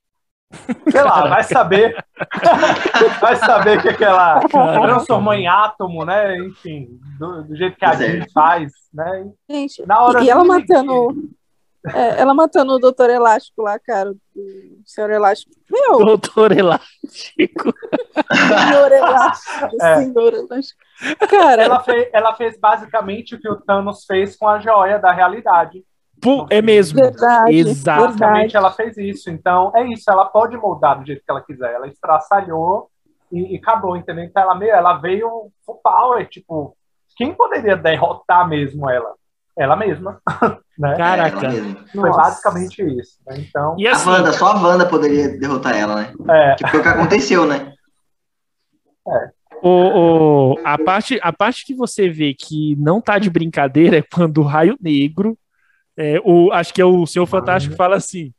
Sei lá, vai saber. *laughs* vai saber o que, que ela Caraca. transformou em átomo, né? Enfim, do, do jeito que a é. Jean faz, né? Gente, Na hora e ela matando. é, ela matando o Doutor Elástico lá, cara. O Senhor Elástico. Meu, Doutor Elástico. Senhor Elástico. *laughs* É. Senhor Elástico. Cara, Ela fez, ela fez basicamente o que o Thanos fez com a joia da realidade. Pô, é mesmo. verdade. Exato. Basicamente, Verdade. ela fez isso. Então, é isso. Ela pode moldar do jeito que ela quiser. Ela estraçalhou e, e acabou, entendeu? Então, ela, meio, ela veio full power. Tipo, quem poderia derrotar mesmo ela? Ela mesma. *laughs* né? Caraca. É, ela mesma. Foi Nossa. basicamente isso. né? Então, E A assim, Wanda, só a Wanda poderia derrotar ela, né? é, Que foi o que aconteceu, né? o, o- a, parte, a parte que você vê que não tá de brincadeira é quando o Raio Negro, é, o, acho que é o Senhor Fantástico, fala assim: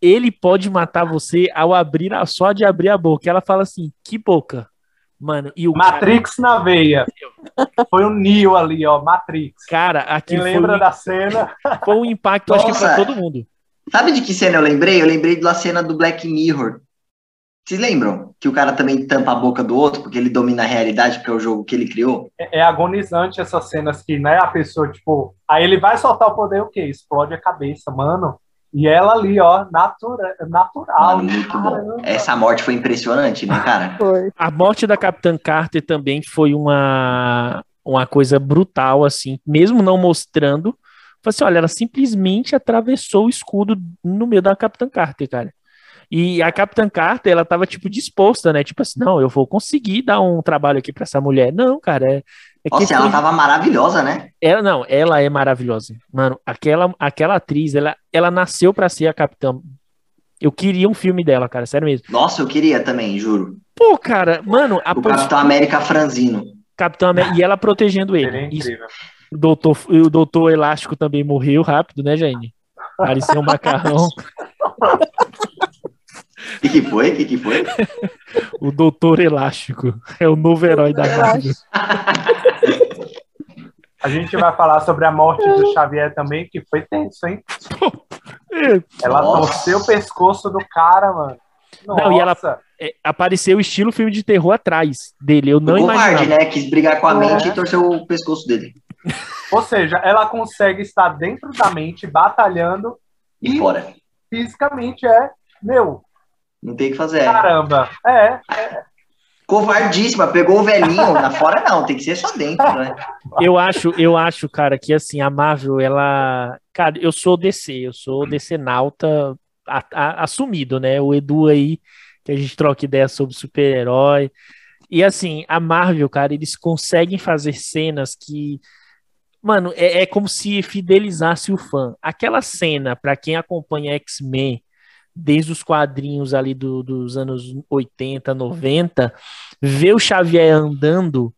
ele pode matar você ao abrir a, só de abrir a boca. Ela fala assim: que boca? Mano, e o Matrix na veia. Foi o Neo ali, ó. Matrix. cara, cara Quem lembra um- da cena? foi um impacto, acho que pra Nossa. todo mundo. Sabe de que cena eu lembrei? Eu lembrei da cena do Black Mirror. Vocês lembram? Que o cara também tampa a boca do outro porque ele domina a realidade, porque é o jogo que ele criou? É, é agonizante essas cenas que, né, a pessoa, tipo, aí ele vai soltar o poder, o quê? Explode a cabeça, mano. E ela ali, ó, natura, natural. Mano, muito bom. Essa morte foi impressionante, né, cara? *laughs* Foi. A morte da Capitã Carter também foi uma, uma coisa brutal, assim, mesmo não mostrando. Falei assim, olha, ela simplesmente atravessou o escudo no meio da Capitã Carter, cara. E a Capitã Carter, ela tava, tipo, disposta, né? Tipo assim, não, eu vou conseguir dar um trabalho aqui pra essa mulher. Não, cara, é. é Nossa, que ela tava maravilhosa, né? ela não, ela é maravilhosa. Mano, aquela, aquela atriz, ela, ela nasceu pra ser a Capitã. Eu queria um filme dela, cara, sério mesmo. Nossa, eu queria também, juro. Pô, cara, mano, a O pos- Capitão América franzino. Capitão América, e ela protegendo ele. Isso, incrível. o doutor, o doutor Elástico também morreu rápido, né, Jaine? Parecia um macarrão. *laughs* O que, foi? O que, que foi? *laughs* O doutor Elástico é o novo herói da Marvel. A gente vai falar sobre a morte do Xavier também, que foi tenso, hein? *laughs* Ela Nossa. torceu o pescoço do cara, mano. Não, e ela- Nossa. é, apareceu o estilo filme de terror atrás dele. Eu não o covarde, imaginava. né? Quis brigar com a É. mente e torceu o pescoço dele. Ou seja, ela consegue estar dentro da mente, batalhando, E e fora. fisicamente é, meu, Não tem o que fazer. caramba. É, Covardíssima, pegou o velhinho. Na fora não, tem que ser só dentro, né? Eu acho, eu acho, cara, que assim, a Marvel, ela. Cara, eu sou DC, eu sou DC nauta a- a- assumido, né? O Edu aí, que a gente troca ideia sobre super-herói. E assim, a Marvel, cara, eles conseguem fazer cenas que. Mano, é, é como se fidelizasse o fã. Aquela cena, pra quem acompanha X-Men desde os quadrinhos ali do- dos anos 80, 90, ver o Xavier andando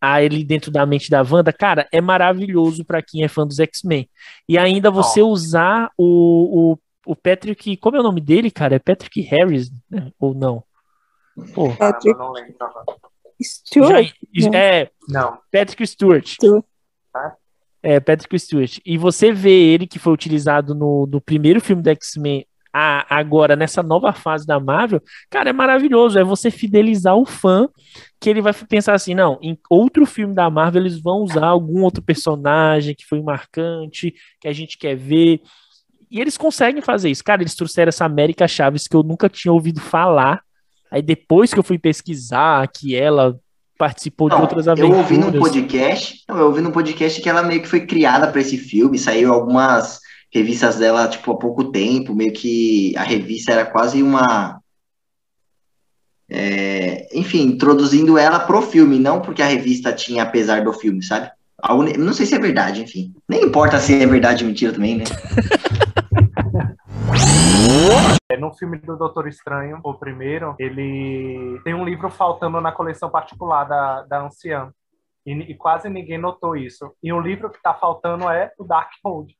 a ele dentro da mente da Wanda, cara, é maravilhoso pra quem é fã dos X-Men. E ainda você usar o, o, o Patrick, como é o nome dele, cara? É Patrick Harris, né? ou não? Pô, caramba, Patrick. não lembro. Stuart? já- né? é Não. Patrick Stewart. Stewart. É, Patrick Stewart. E você vê ele que foi utilizado no, no primeiro filme do X-Men, a- agora nessa nova fase da Marvel, cara, é maravilhoso. É você fidelizar o fã, que ele vai pensar assim: não, em outro filme da Marvel eles vão usar algum outro personagem que foi marcante, que a gente quer ver. E eles conseguem fazer isso. Cara, eles trouxeram essa América Chaves que eu nunca tinha ouvido falar. Aí depois que eu fui pesquisar que ela participou de Não, outras eu aventuras. ouvi num podcast, eu ouvi num podcast que ela meio que foi criada para esse filme, saiu algumas revistas dela, tipo, há pouco tempo, meio que a revista era quase uma. é, enfim, introduzindo ela pro filme, não porque a revista tinha apesar do filme, sabe? Não sei se é verdade, enfim. Nem importa se é verdade ou mentira também, né? *laughs* É, no filme do Doutor Estranho, o primeiro, ele tem um livro faltando na coleção particular da, da anciã. E, e quase ninguém notou isso. E o livro que tá faltando é o Darkhold.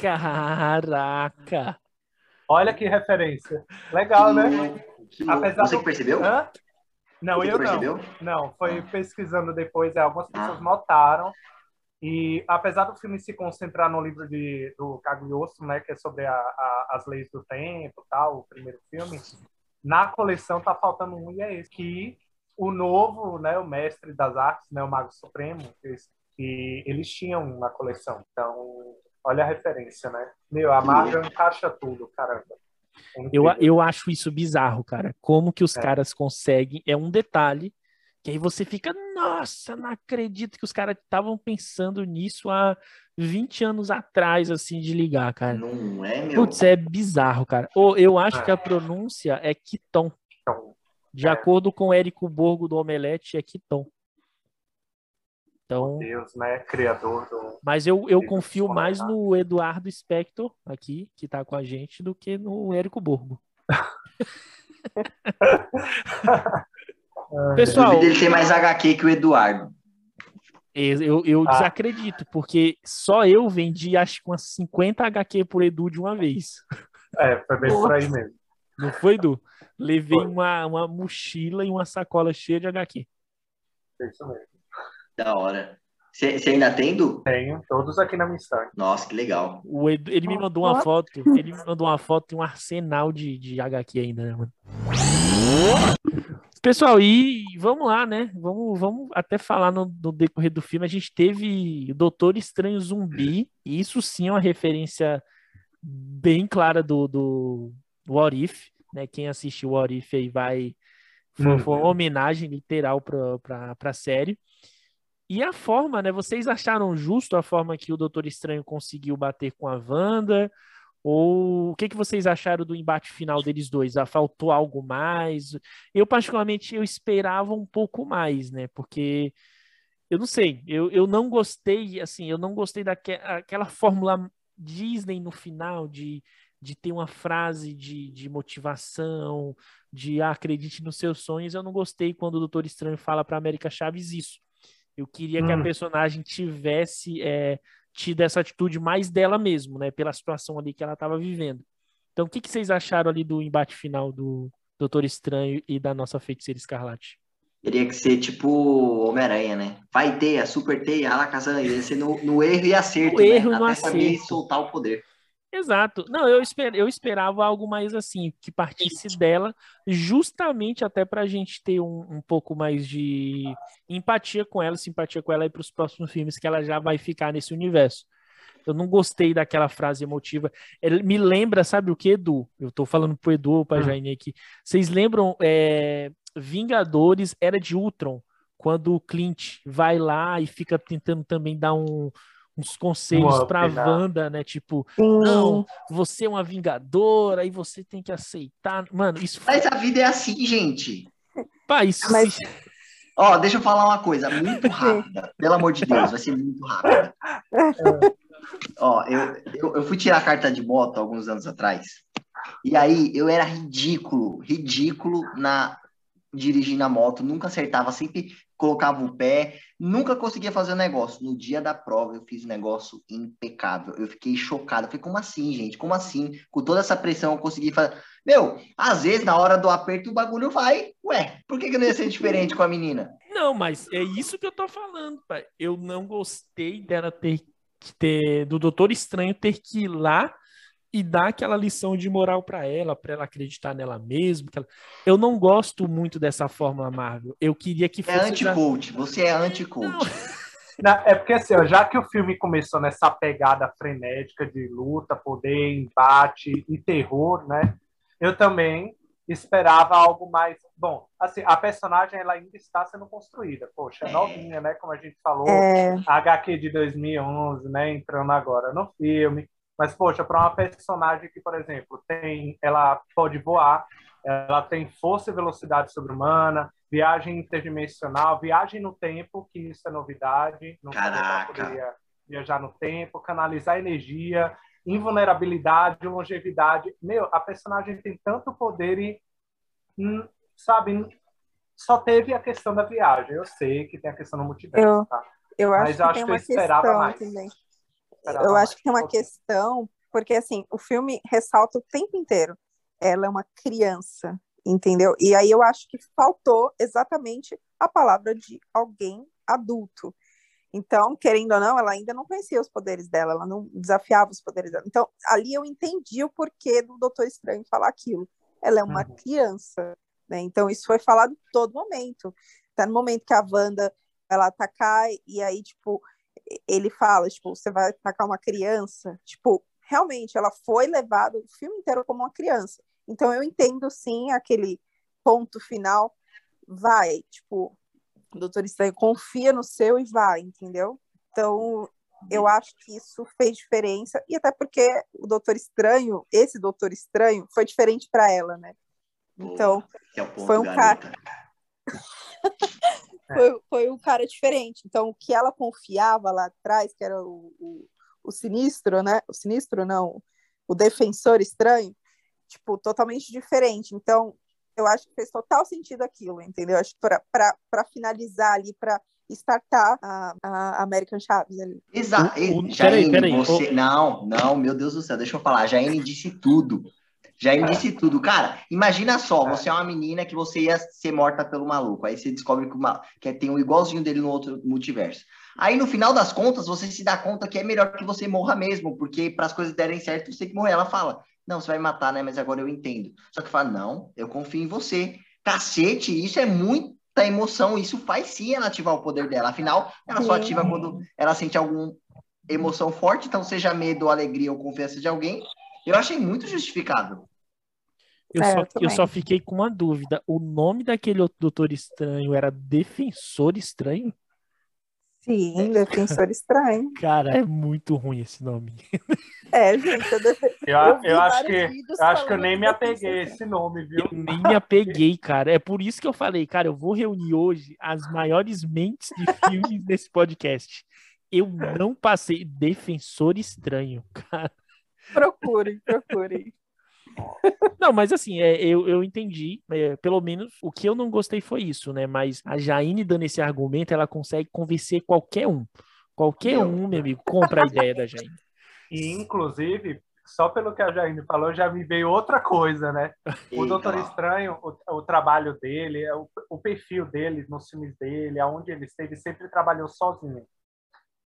Caraca! Olha que referência. Legal, né? Que. Apesar Você do- que percebeu? Hã? Não, Você eu que não. percebeu? Não, foi pesquisando depois, é, algumas pessoas Ah. notaram. E apesar do filme se concentrar no livro de, do Cagliostro, né, que é sobre a- a- as leis do tempo, tal, o primeiro filme, na coleção tá faltando um e é esse que o novo, né, o mestre das artes, né, o Mago Supremo, que, eles- que eles tinham na coleção. Então, olha a referência, né? Meu, a Marvel encaixa tudo, caramba. É Eu, eu acho isso bizarro, cara. Como que os É. caras conseguem. É um detalhe que aí você fica, nossa, não acredito que os caras estavam pensando nisso há 20 anos atrás, assim, de ligar, cara. Não é, meu. Putz, é bizarro, cara. Ou eu acho É. que a pronúncia é Kiton. Então, De É. acordo com o Érico Borgo do Omelete, é Kiton. Então, Deus, né, criador do... mas eu, eu confio mais no Eduardo Spector, aqui, que tá com a gente, do que no Érico Borgo. *laughs* Pessoal, ele ter mais HQ que o Eduardo. eu, eu Ah. desacredito, porque só eu vendi acho que umas 50 HQ por Edu de uma vez. É, foi bem por aí mesmo. Não foi, Edu? Levei Foi. uma, uma mochila e uma sacola cheia de HQ. É isso mesmo. Da hora. Você ainda tem, Du? Tenho, todos aqui na minha estante. Nossa, que legal. O Edu, ele me mandou uma foto. Ele me mandou uma foto e um arsenal de, de HQ ainda, né, mano? Pessoal, e vamos lá, né? Vamos, vamos até falar no, no decorrer do filme. A gente teve o Doutor Estranho Zumbi, e isso sim é uma referência bem clara do, do What If, né? Quem assistiu o What If aí vai. Foi, foi uma homenagem literal para a série. E a forma, né? Vocês acharam justo a forma que o Doutor Estranho conseguiu bater com a Wanda? Ou o que, que vocês acharam do embate final deles dois? Ah, faltou algo mais? Eu, particularmente, eu esperava um pouco mais, né? Porque eu não sei, eu, eu não gostei, assim, eu não gostei daquela fórmula Disney no final de, de ter uma frase de, de motivação, de ah, acredite nos seus sonhos. Eu não gostei quando o Doutor Estranho fala para América Chaves isso. Eu queria hum. que a hum. personagem tivesse é, tido essa atitude mais dela mesmo, né? Pela situação ali que ela estava vivendo. Então, o que, que, vocês acharam ali do embate final do Doutor Estranho e da nossa feiticeira Escarlate? Teria que ser tipo Homem-Aranha, né? Vai ter a super teia, a Alakazam, ia ser no, no erro e acerto, o né? erro Até no acerto. soltar o poder. Exato. Não, eu, esper, eu esperava algo mais assim, que partisse dela, justamente até para a gente ter um, um pouco mais de empatia com ela, simpatia com ela para os próximos filmes que ela já vai ficar nesse universo. Eu não gostei daquela frase emotiva. Ele me lembra, sabe o que, Edu? Eu tô falando pro Edu ou pra hum. Jaine aqui. Vocês lembram é, Vingadores Era de Ultron? Quando o Clint vai lá e fica tentando também dar um, uns conselhos para né? Wanda, né? Tipo, Sim. não, você é uma vingadora e você tem que aceitar. Mano, isso Mas a vida é assim, gente. Pá, isso. Mas... *laughs* Ó, deixa eu falar uma coisa muito *laughs* rápida. Pelo amor de Deus, vai ser muito rápida. *laughs* Ó, eu, eu, eu fui tirar a carta de moto alguns anos atrás. E aí eu era ridículo, ridículo na dirigindo a moto, nunca acertava, sempre colocava o pé, nunca conseguia fazer o negócio. No dia da prova, eu fiz um negócio impecável. Eu fiquei chocado. Eu falei, como assim, gente? Como assim? Com toda essa pressão, eu consegui fazer. Meu, às vezes, na hora do aperto, o bagulho vai. Ué, por que, que não ia ser diferente com a menina? *laughs* Não, mas é isso que eu tô falando, pai. Eu não gostei dela ter, ter do Doutor Estranho ter que ir lá e dar aquela lição de moral para ela, para ela acreditar nela mesma. Ela... Eu não gosto muito dessa fórmula Marvel. Eu queria que é fosse. É anti-coach, você é anti-coach. É porque assim, ó, já que o filme começou nessa pegada frenética de luta, poder, embate e terror, né? Eu também esperava algo mais. Bom, assim, a personagem ela ainda está sendo construída. Poxa, é novinha, né? Como a gente falou, é... a HQ de 2011, né? Entrando agora no filme. Mas, poxa, para uma personagem que, por exemplo, tem, ela pode voar, ela tem força e velocidade sobre-humana, viagem interdimensional, viagem no tempo, que isso é novidade. Não Caraca! viajar no tempo, canalizar energia, invulnerabilidade, longevidade. Meu, a personagem tem tanto poder e, hum, sabe, só teve a questão da viagem. Eu sei que tem a questão do multiverso, eu, tá? Eu acho Mas eu acho que, eu esperava mais. Também eu acho que tem uma questão, porque assim, o filme ressalta o tempo inteiro. Ela é uma criança, entendeu? E aí eu acho que faltou exatamente a palavra de alguém adulto. Então, querendo ou não, ela ainda não conhecia os poderes dela, ela não desafiava os poderes dela. Então, ali eu entendi o porquê do Doutor Estranho falar aquilo. Ela é uma uhum. criança, né? Então, isso foi falado todo momento. Tá no momento que a Wanda ela atacar e aí, tipo, ele fala, tipo, você vai atacar uma criança, tipo, realmente ela foi levada o filme inteiro como uma criança. Então eu entendo sim aquele ponto final, vai, tipo, o Doutor Estranho confia no seu e vai, entendeu? Então eu acho que isso fez diferença e até porque o Doutor Estranho, esse Doutor Estranho, foi diferente para ela, né? Então é foi um cara. *laughs* foi, foi um cara diferente. Então, o que ela confiava lá atrás, que era o, o, o sinistro, né? O sinistro, não, o defensor estranho, tipo, totalmente diferente. Então, eu acho que fez total sentido aquilo, entendeu? Acho que para finalizar ali, para startar a, a American Chaves ali. Exato. Jaine, peraí, peraí. Você... Não, não, meu Deus do céu, deixa eu falar. Jaine disse tudo. Já disse tudo. Cara, imagina só, é. você é uma menina que você ia ser morta pelo maluco. Aí você descobre que, uma, que tem um igualzinho dele no outro multiverso. Aí no final das contas, você se dá conta que é melhor que você morra mesmo, porque para as coisas derem certo, você tem que morrer. Ela fala: Não, você vai matar, né? Mas agora eu entendo. Só que fala: Não, eu confio em você. Cacete, isso é muita emoção. Isso faz sim ela ativar o poder dela. Afinal, ela só ativa quando ela sente alguma emoção forte, então seja medo, alegria ou confiança de alguém. Eu achei muito justificado. Eu, É, só, eu eu só fiquei com uma dúvida. O nome daquele outro Doutor Estranho era Defensor Estranho? Sim, defensor estranho. Cara, é muito ruim esse nome. É, gente, eu, defe... *laughs* Eu, eu eu acho que, acho que eu nem me apeguei a esse nome, viu? Eu nem me apeguei, cara. É por isso que eu falei, cara, eu vou reunir hoje as maiores mentes de filmes desse podcast. Eu não passei Defensor Estranho, cara. Procurem, procurem. Não, mas assim, é, eu, eu entendi. é, pelo menos o que eu não gostei foi isso, né? Mas a Jaine dando esse argumento, ela consegue convencer qualquer um. Qualquer Meu. um, meu amigo, compra a ideia da Jaine. E, inclusive, só pelo que a Jaine falou, já me veio outra coisa, né? O Eita, Doutor ó. Estranho, o, o trabalho dele, é o, o perfil dele nos filmes dele, aonde ele esteve, ele sempre trabalhou sozinho.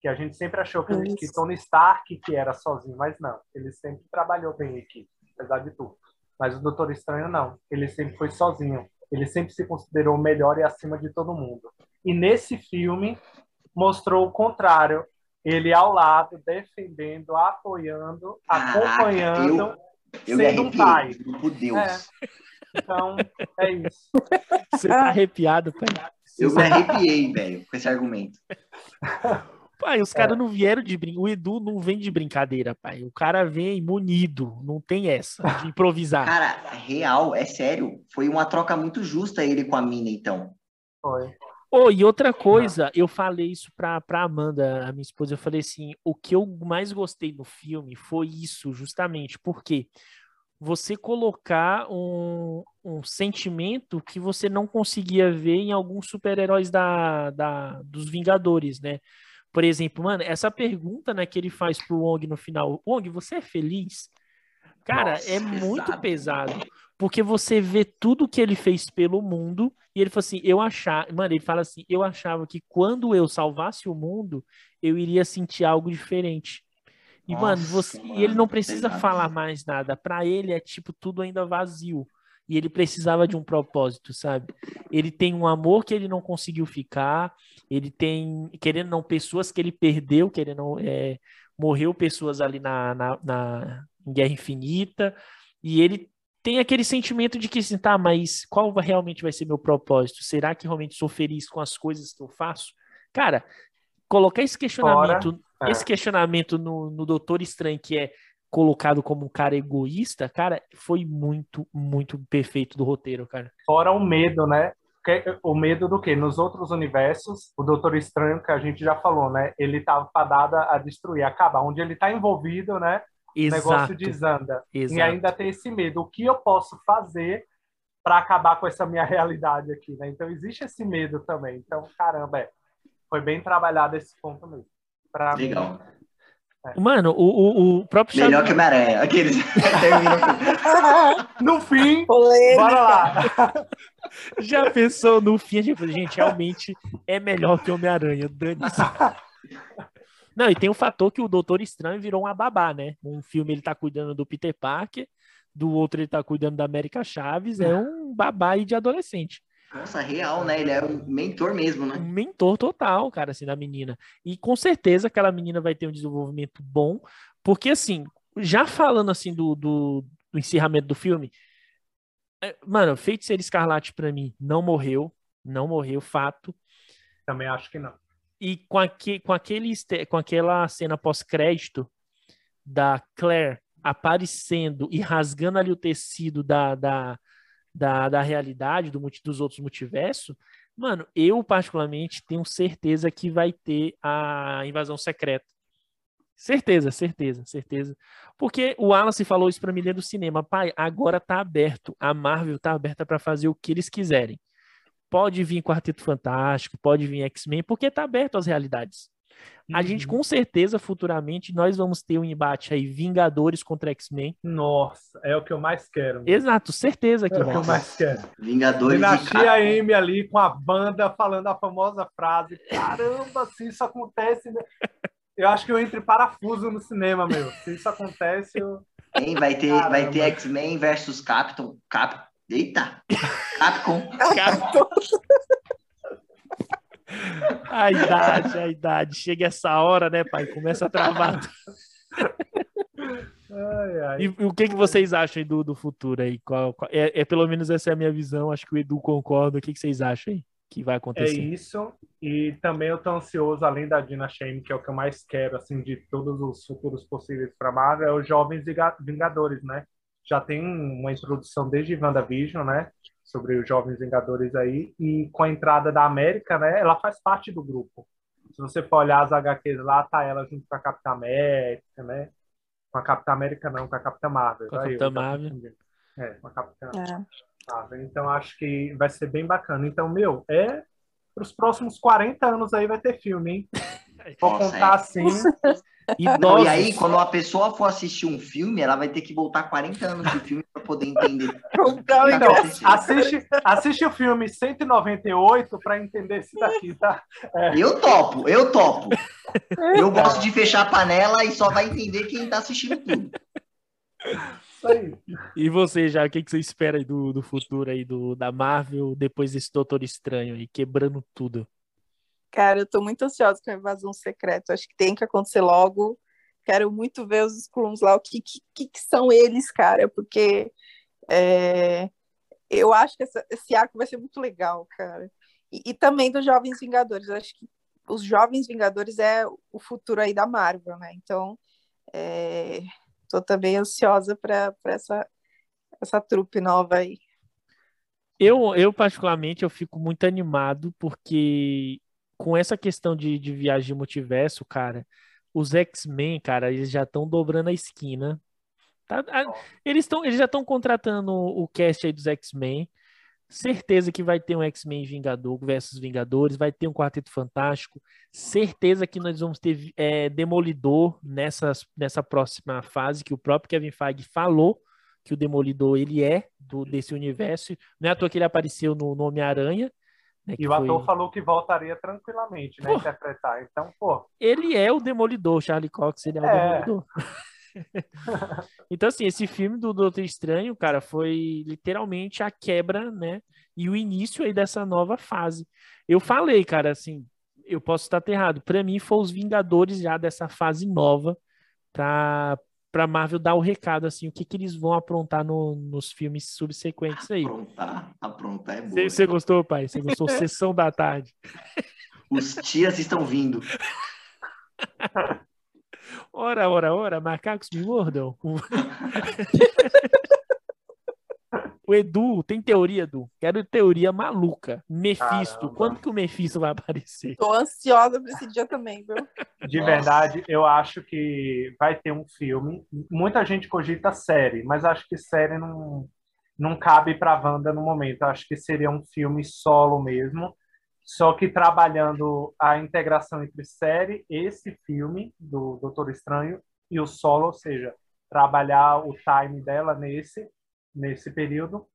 Que a gente sempre achou que, Isso. que Tony Stark que era sozinho, mas não. Ele sempre trabalhou bem em equipe, apesar de tudo. Mas o Doutor Estranho não. Ele sempre foi sozinho. Ele sempre se considerou o melhor e acima de todo mundo. E nesse filme mostrou o contrário. Ele ao lado, defendendo, apoiando, Caraca, acompanhando, Eu me sendo um pai. grupo Deus. É. Então, é isso. Você tá arrepiado, *laughs* pai. Eu me arrepiei, velho, com esse argumento. *laughs* Pai, os caras não vieram de brincadeira. O Edu não vem de brincadeira, pai. O cara vem munido. Não tem essa de *laughs* improvisar. Cara, real, é sério. Foi uma troca muito justa ele com a mina, então. Foi. Oh, e outra coisa, eu falei isso pra, pra Amanda, a minha esposa, eu falei assim, o que eu mais gostei no filme foi isso, justamente, porque você colocar um, um sentimento que você não conseguia ver em alguns super-heróis da, da, dos Vingadores, né? Por exemplo, mano, essa pergunta né, que ele faz pro Wong no final, Wong, você é feliz? Cara, Nossa, é muito pesado. pesado. Porque você vê tudo que ele fez pelo mundo e ele falou assim, eu achava, mano, ele fala assim, eu achava que quando eu salvasse o mundo, eu iria sentir algo diferente. E, Nossa, mano, você, mano, e ele não precisa pesado. falar mais nada. Pra ele é tipo tudo ainda vazio. E ele precisava de um propósito, sabe? Ele tem um amor que ele não conseguiu ficar. Ele tem, querendo não, pessoas que ele perdeu, querendo não, é, morreu pessoas ali na, na, na Guerra Infinita. E ele tem aquele sentimento de que assim, tá, mas qual realmente vai ser meu propósito? Será que realmente sou feliz com as coisas que eu faço? Cara, colocar esse questionamento, é. esse questionamento no, no Doutor Estranho, que é colocado como um cara egoísta, cara, foi muito, muito perfeito do roteiro, cara. Fora o medo, né? Que- O medo do quê? Nos outros universos, o Doutor Estranho, que a gente já falou, né? Ele tá fadado a destruir, a acabar. Onde ele tá envolvido, né? O negócio Exato, desanda. E exato. ainda tem esse medo. O que eu posso fazer para acabar com essa minha *laughs* realidade aqui, né? Então existe esse medo também. Então, caramba, é. Foi bem trabalhado esse ponto mesmo. Pra mim, Legal. Mano, o, o, o próprio Melhor Xavier- que Homem-Aranha. Aqueles. Termina com- No fim, Polêmica. bora lá. *laughs* já pensou no fim, a gente falou, gente, realmente é melhor que Homem-Aranha, dane-se. *laughs* Não, e tem o fator que o Doutor Estranho virou uma babá, né? Um filme ele tá cuidando do Peter Parker, do outro ele tá cuidando da América Chaves, é um babá aí de adolescente. Nossa, real, né? Ele é um mentor mesmo, Um né? mentor total, cara, assim, da menina. E com certeza aquela menina vai ter um desenvolvimento bom, porque assim, já falando assim do, do, do encerramento do filme, é, mano, Feiticeiro Escarlate pra mim não morreu, não morreu, fato. Também acho que não. E com, aque, com, aquele, com aquela cena pós-crédito da Claire aparecendo e rasgando ali o tecido da, da, da, da realidade, do, dos outros multiversos, mano, eu particularmente tenho certeza que vai ter a invasão secreta. Certeza, certeza, certeza. Porque o Wallace falou isso pra mim dentro do cinema. Pai, agora tá aberto. A Marvel tá aberta pra fazer o que eles quiserem. Pode vir Quarteto Fantástico, pode vir X-Men, porque tá aberto às realidades. A gente, com certeza, futuramente, nós vamos ter um embate aí, Vingadores contra X-Men. Nossa, é o que eu mais quero. mano. Exato, certeza que É o que eu mais quero. Vingadores e Dinastia Capcom. M ali com a banda falando a famosa frase: Caramba, se isso acontece. né?" Eu acho que eu entro em parafuso no cinema, meu. Se isso acontece, eu. Hein, vai ter, Caramba. vai ter X-Men versus Capcom. Cap... Eita! Capcom. *laughs* A idade, a idade. Chega essa hora, né, pai? Começa a travar. Ai, ai. E o que, que vocês acham do, do futuro aí? Qual- qual- é, é pelo menos essa é a minha visão. Acho que o Edu concorda. O que, que vocês acham aí que vai É acontecer? isso. E também eu tô ansioso, além da Dina Shane, que é o que eu mais quero, assim, de todos os futuros possíveis para Marvel, é os Jovens Vinga- Vingadores, né? Já tem uma introdução desde WandaVision, né? Sobre os Jovens Vingadores aí. E com a entrada da América, né? Ela faz parte do grupo. Se você for olhar as HQs lá, tá ela junto com a Capitã América, né? Com a Capitã América não, com a Capitã Marvel. Com a Capitã eu Marvel. confundi. É, com a Capitã É. Marvel. Então acho que vai ser bem bacana. Então, meu, é para os próximos 40 anos aí vai ter filme, hein? *laughs* Vou contar é. *laughs* assim. Não, e aí, quando a pessoa for assistir um filme, ela vai ter que voltar 40 anos de filme para poder entender. *laughs* Então, Tá Então, acontecendo. assiste, assiste o filme 198 para entender esse daqui, tá? Eu topo, eu topo. Eu gosto de fechar a panela e só vai entender quem tá assistindo tudo. Isso aí. E você, já, o que, que você espera aí do, do futuro aí do, da Marvel depois desse Doutor Estranho aí, quebrando tudo? Cara, eu tô muito ansiosa com a invasão secreta. Acho que tem que acontecer logo. Quero muito ver os Skrulls lá, o que, que, que são eles, cara, porque é, eu acho que essa- esse arco vai ser muito legal, cara. E, e também dos Jovens Vingadores. Eu acho que os Jovens Vingadores é o futuro aí da Marvel, né? Então, é, tô também ansiosa para essa, essa trupe nova aí. Eu, eu, particularmente, eu fico muito animado porque com essa questão de, de viagem de multiverso, cara, os X-Men, cara, eles já estão dobrando a esquina. Tá- eles, tão, eles já estão contratando o cast aí dos X-Men. Certeza que vai ter um X-Men Vingador versus Vingadores, vai ter um Quarteto Fantástico. Certeza que nós vamos ter é, Demolidor nessa, nessa próxima fase, que o próprio Kevin Feige falou que o Demolidor ele é do, desse universo. Não é à toa que ele apareceu no, no Homem-Aranha. Né, E o foi- ator falou que voltaria tranquilamente, né? Pô. Interpretar. Então, pô, Ele é o Demolidor, Charlie Cox, ele é o É. Demolidor. *laughs* *laughs* então, assim, esse filme do Doutor Estranho, cara, foi literalmente a quebra, né? E o início aí dessa nova fase. Eu falei, cara, assim, eu posso estar errado. Pra mim, foi os Vingadores já dessa fase nova pra, pra Marvel dar o recado, assim, o que, que eles vão aprontar no- nos filmes subsequentes aí. Aprontar, aprontar é boa. Você gostou, pai? Você gostou? *laughs* Sessão da tarde. Os tias estão vindo. *laughs* Ora, ora, ora, macacos me mordam. *laughs* O Edu, tem teoria, Edu? Quero teoria maluca. Mephisto, Caramba. quando que o Mephisto vai aparecer? Tô ansiosa para esse dia também, viu? de Nossa. verdade, eu acho que vai ter um filme. Muita gente cogita série, mas acho que série não, não cabe para Wanda no momento. Acho que seria um filme solo mesmo. Só que trabalhando a integração entre série, esse filme do Doutor Estranho e o solo, ou seja, trabalhar o time dela nesse nesse período.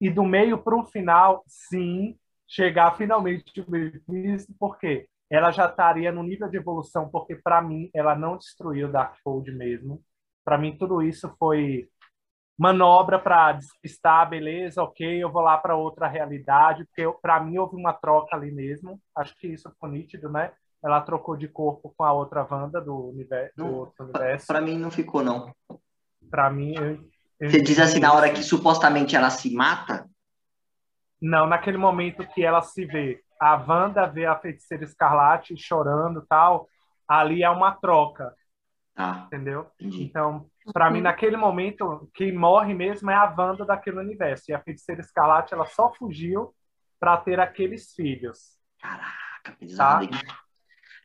E do meio para o final, sim, chegar finalmente o Mephisto, porque ela já estaria no nível de evolução, porque para mim ela não destruiu o Darkhold mesmo. Para mim tudo isso foi manobra para despistar, beleza, ok, eu vou lá para outra realidade, porque para mim houve uma troca ali mesmo. Acho que isso ficou nítido, né? Ela trocou de corpo com a outra Wanda do, universo, do outro universo. Pra mim não ficou, não. Para mim, eu Você diz assim, na hora que supostamente ela se mata? Não, naquele momento que ela se vê, a Wanda vê a feiticeira escarlate chorando e tal, ali é uma troca, Tá, entendeu? entendi. Então, para mim, naquele momento, quem morre mesmo é a Wanda daquele universo. E a feiticeira escarlate, ela só fugiu para ter aqueles filhos. Caraca, pesado, hein?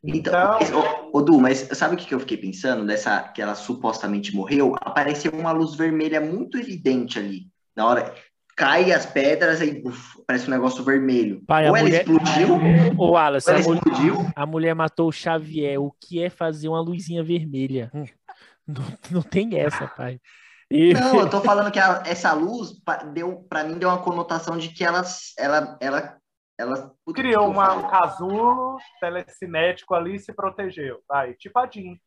Então, Então, Du, mas sabe o que eu fiquei pensando dessa que ela supostamente morreu? Apareceu uma luz vermelha muito evidente ali. Na hora. cai as pedras e uf, parece um negócio vermelho. Pai, a ou ela mulher- explodiu, Ô, Wallace, ou a, ela mulher- explodiu. a mulher matou o Xavier. O que é fazer uma luzinha vermelha? Hum, Não, não tem essa, pai. E- Não, eu tô falando que a- essa luz deu, pra mim deu uma conotação de que ela, ela, ela, ela puta, Criou uma, um casulo telecinético ali e se protegeu. Vai, tipo a Jean.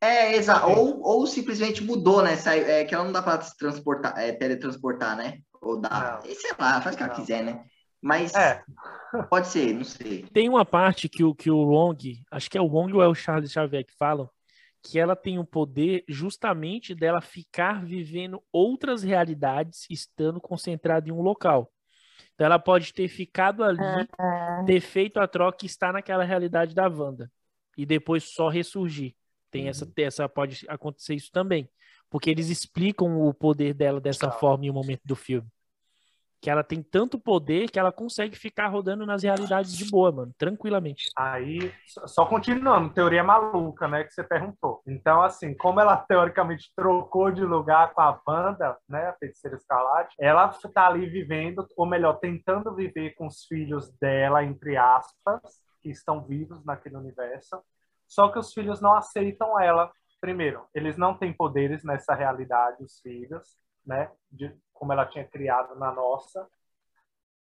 É, exato. Ou, ou simplesmente mudou, né? Sai- é, que ela não dá pra se transportar, é, teletransportar, né? Ou dá. Não. E sei lá, faz o que ela Não. quiser, né? Mas É, *laughs* pode ser, não sei. Tem uma parte que o, que o Wong, acho que é o Wong ou é o Charles Xavier que falam, que ela tem o poder justamente dela ficar vivendo outras realidades estando concentrada em um local. Então ela pode ter ficado ali, ter feito a troca e estar naquela realidade da Wanda. E depois só ressurgir. Tem essa, essa pode acontecer isso também. Porque eles explicam o poder dela dessa Tá. forma em um momento do filme. Que ela tem tanto poder que ela consegue ficar rodando nas realidades de boa, mano, tranquilamente. aí, só- continuando, teoria maluca, né, que você perguntou. Então, assim, como ela teoricamente trocou de lugar com a Wanda, né, a feiticeira escarlate, ela tá ali vivendo, ou melhor, tentando viver com os filhos dela, entre aspas, que estão vivos naquele universo, só que os filhos não aceitam ela. Primeiro, eles não têm poderes nessa realidade, os filhos, né, de, como ela tinha criado na nossa.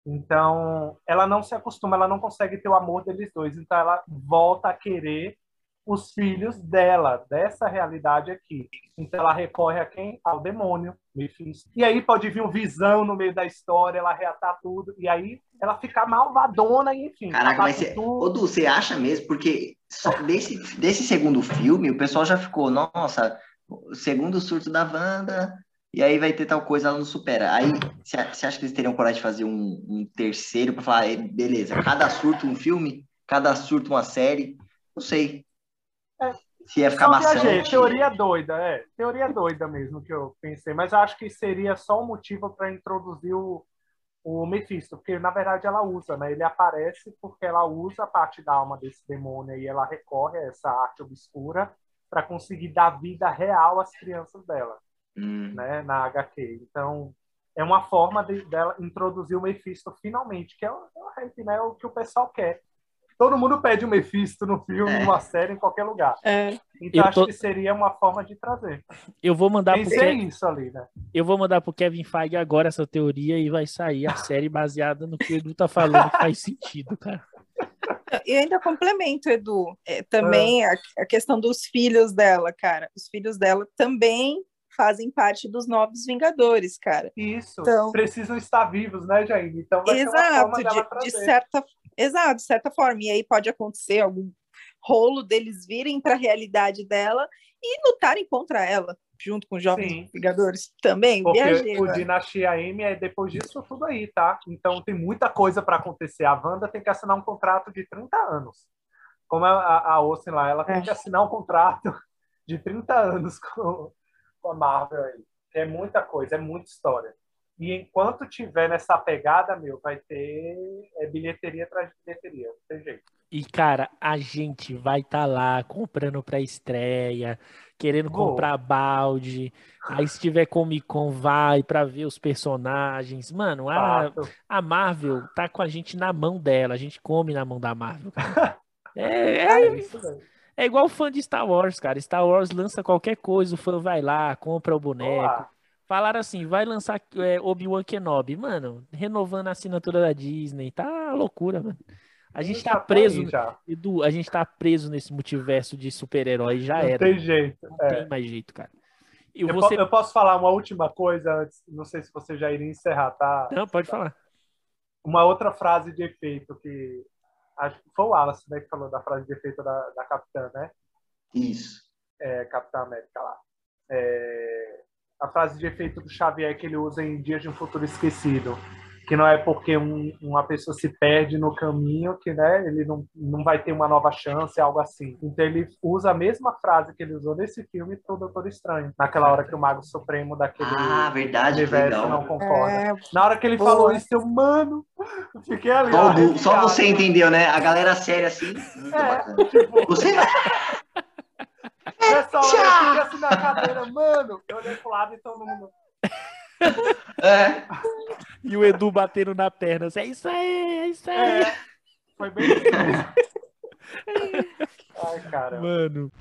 Então, ela não se acostuma, ela não consegue ter o amor deles dois. Então, ela volta a querer os filhos dela, dessa realidade aqui. Então, ela recorre a quem? Ao demônio, Mephisto. E aí pode vir um visão no meio da história, ela reatar tudo, e aí ela fica malvadona, e enfim. Caraca, mas você. Ô, Du, você acha mesmo? Porque só desse, desse segundo filme, o pessoal já ficou, nossa, segundo surto da Wanda, e aí vai ter tal coisa, ela não supera. Aí, você acha que eles teriam coragem de fazer um, um terceiro pra falar, "Eh, beleza, cada surto um filme, cada surto uma série? Não sei. É. Se ia ficar viajei, maçante. teoria doida, é. Teoria doida mesmo que eu pensei. Mas eu acho que seria só um motivo para introduzir o, o Mephisto, porque na verdade ela usa, né? Ele aparece porque ela usa a parte da alma desse demônio e ela recorre a essa arte obscura para conseguir dar vida real às crianças dela, Hum, né? Na HQ. Então é uma forma de, dela introduzir o Mephisto finalmente, que é o, é né? O que o pessoal quer. Todo mundo pede o Mephisto no filme, É. numa série, em qualquer lugar. É, Então Eu acho tô- que seria uma forma de trazer. Eu vou mandar pro Pensei Ke- isso ali, né? eu vou mandar pro Kevin Feige agora essa teoria e vai sair a série baseada no que o Edu tá falando que faz sentido, cara. E ainda complemento, Edu, é, também a, a questão dos filhos dela, cara. Os filhos dela também fazem parte dos novos Vingadores, cara. Isso. Então- Precisam estar vivos, né, Jair? Então vai Exato, de, de certa, exato, de certa forma. E aí pode acontecer algum rolo deles virem para a realidade dela e lutarem contra ela, junto com os jovens Sim. Vingadores. Também, Porque viajei. o né? Dinastia M é depois disso tudo aí, tá? Então tem muita coisa para acontecer. A Wanda tem que assinar um contrato de 30 anos. Como a, a, a Olsen lá, ela tem É. que assinar um contrato de 30 anos com, com a Marvel aí. É muita coisa, é muita história. E enquanto tiver nessa pegada, meu, vai ter é, bilheteria atrás de bilheteria. Não tem jeito. E, cara, a gente vai estar lá comprando pra estreia, querendo Vou. comprar balde. Aí, se tiver Comic Con, vai pra ver os personagens. Mano, a, a Marvel tá com a gente na mão dela. A gente come na mão da Marvel. *laughs* É, é, É isso mesmo. É igual fã de Star Wars, cara. Star Wars lança qualquer coisa, o fã vai lá, compra o boneco. Olá. Falaram assim, vai lançar é, Obi-Wan Kenobi. Mano, renovando a assinatura da Disney. Tá loucura, mano. A gente tá preso. Edu, a gente tá preso nesse multiverso de super-herói. Já Não era. tem jeito. Não é. tem mais jeito, cara. E Eu, você. po- eu posso falar uma última coisa antes, não sei se você já iria encerrar, tá? Não, pode falar. Uma outra frase de efeito que acho que foi o Wallace, né, que falou da frase de efeito da, da Capitã, né? isso. É, Capitã América lá. É, a frase de efeito do Xavier que ele usa em Dias de um Futuro Esquecido, que não é porque um- uma pessoa se perde no caminho que né, ele não, não vai ter uma nova chance, algo assim. Então ele usa a mesma frase que ele usou nesse filme pro Doutor Estranho, naquela hora que o Mago Supremo daquele Ah, verdade, universo legal. não concorda. É, Na hora que ele Boa. falou isso, eu, mano, fiquei ali. Só, ó, só você entendeu, né? A galera séria assim. É, tipo, Você *laughs* nessa hora eu fiquei assim na cadeira, mano. Eu olhei pro lado e todo mundo. É. E o Edu batendo na perna. assim, É isso aí, é isso aí. É, foi bem. *laughs* Ai, cara. Mano.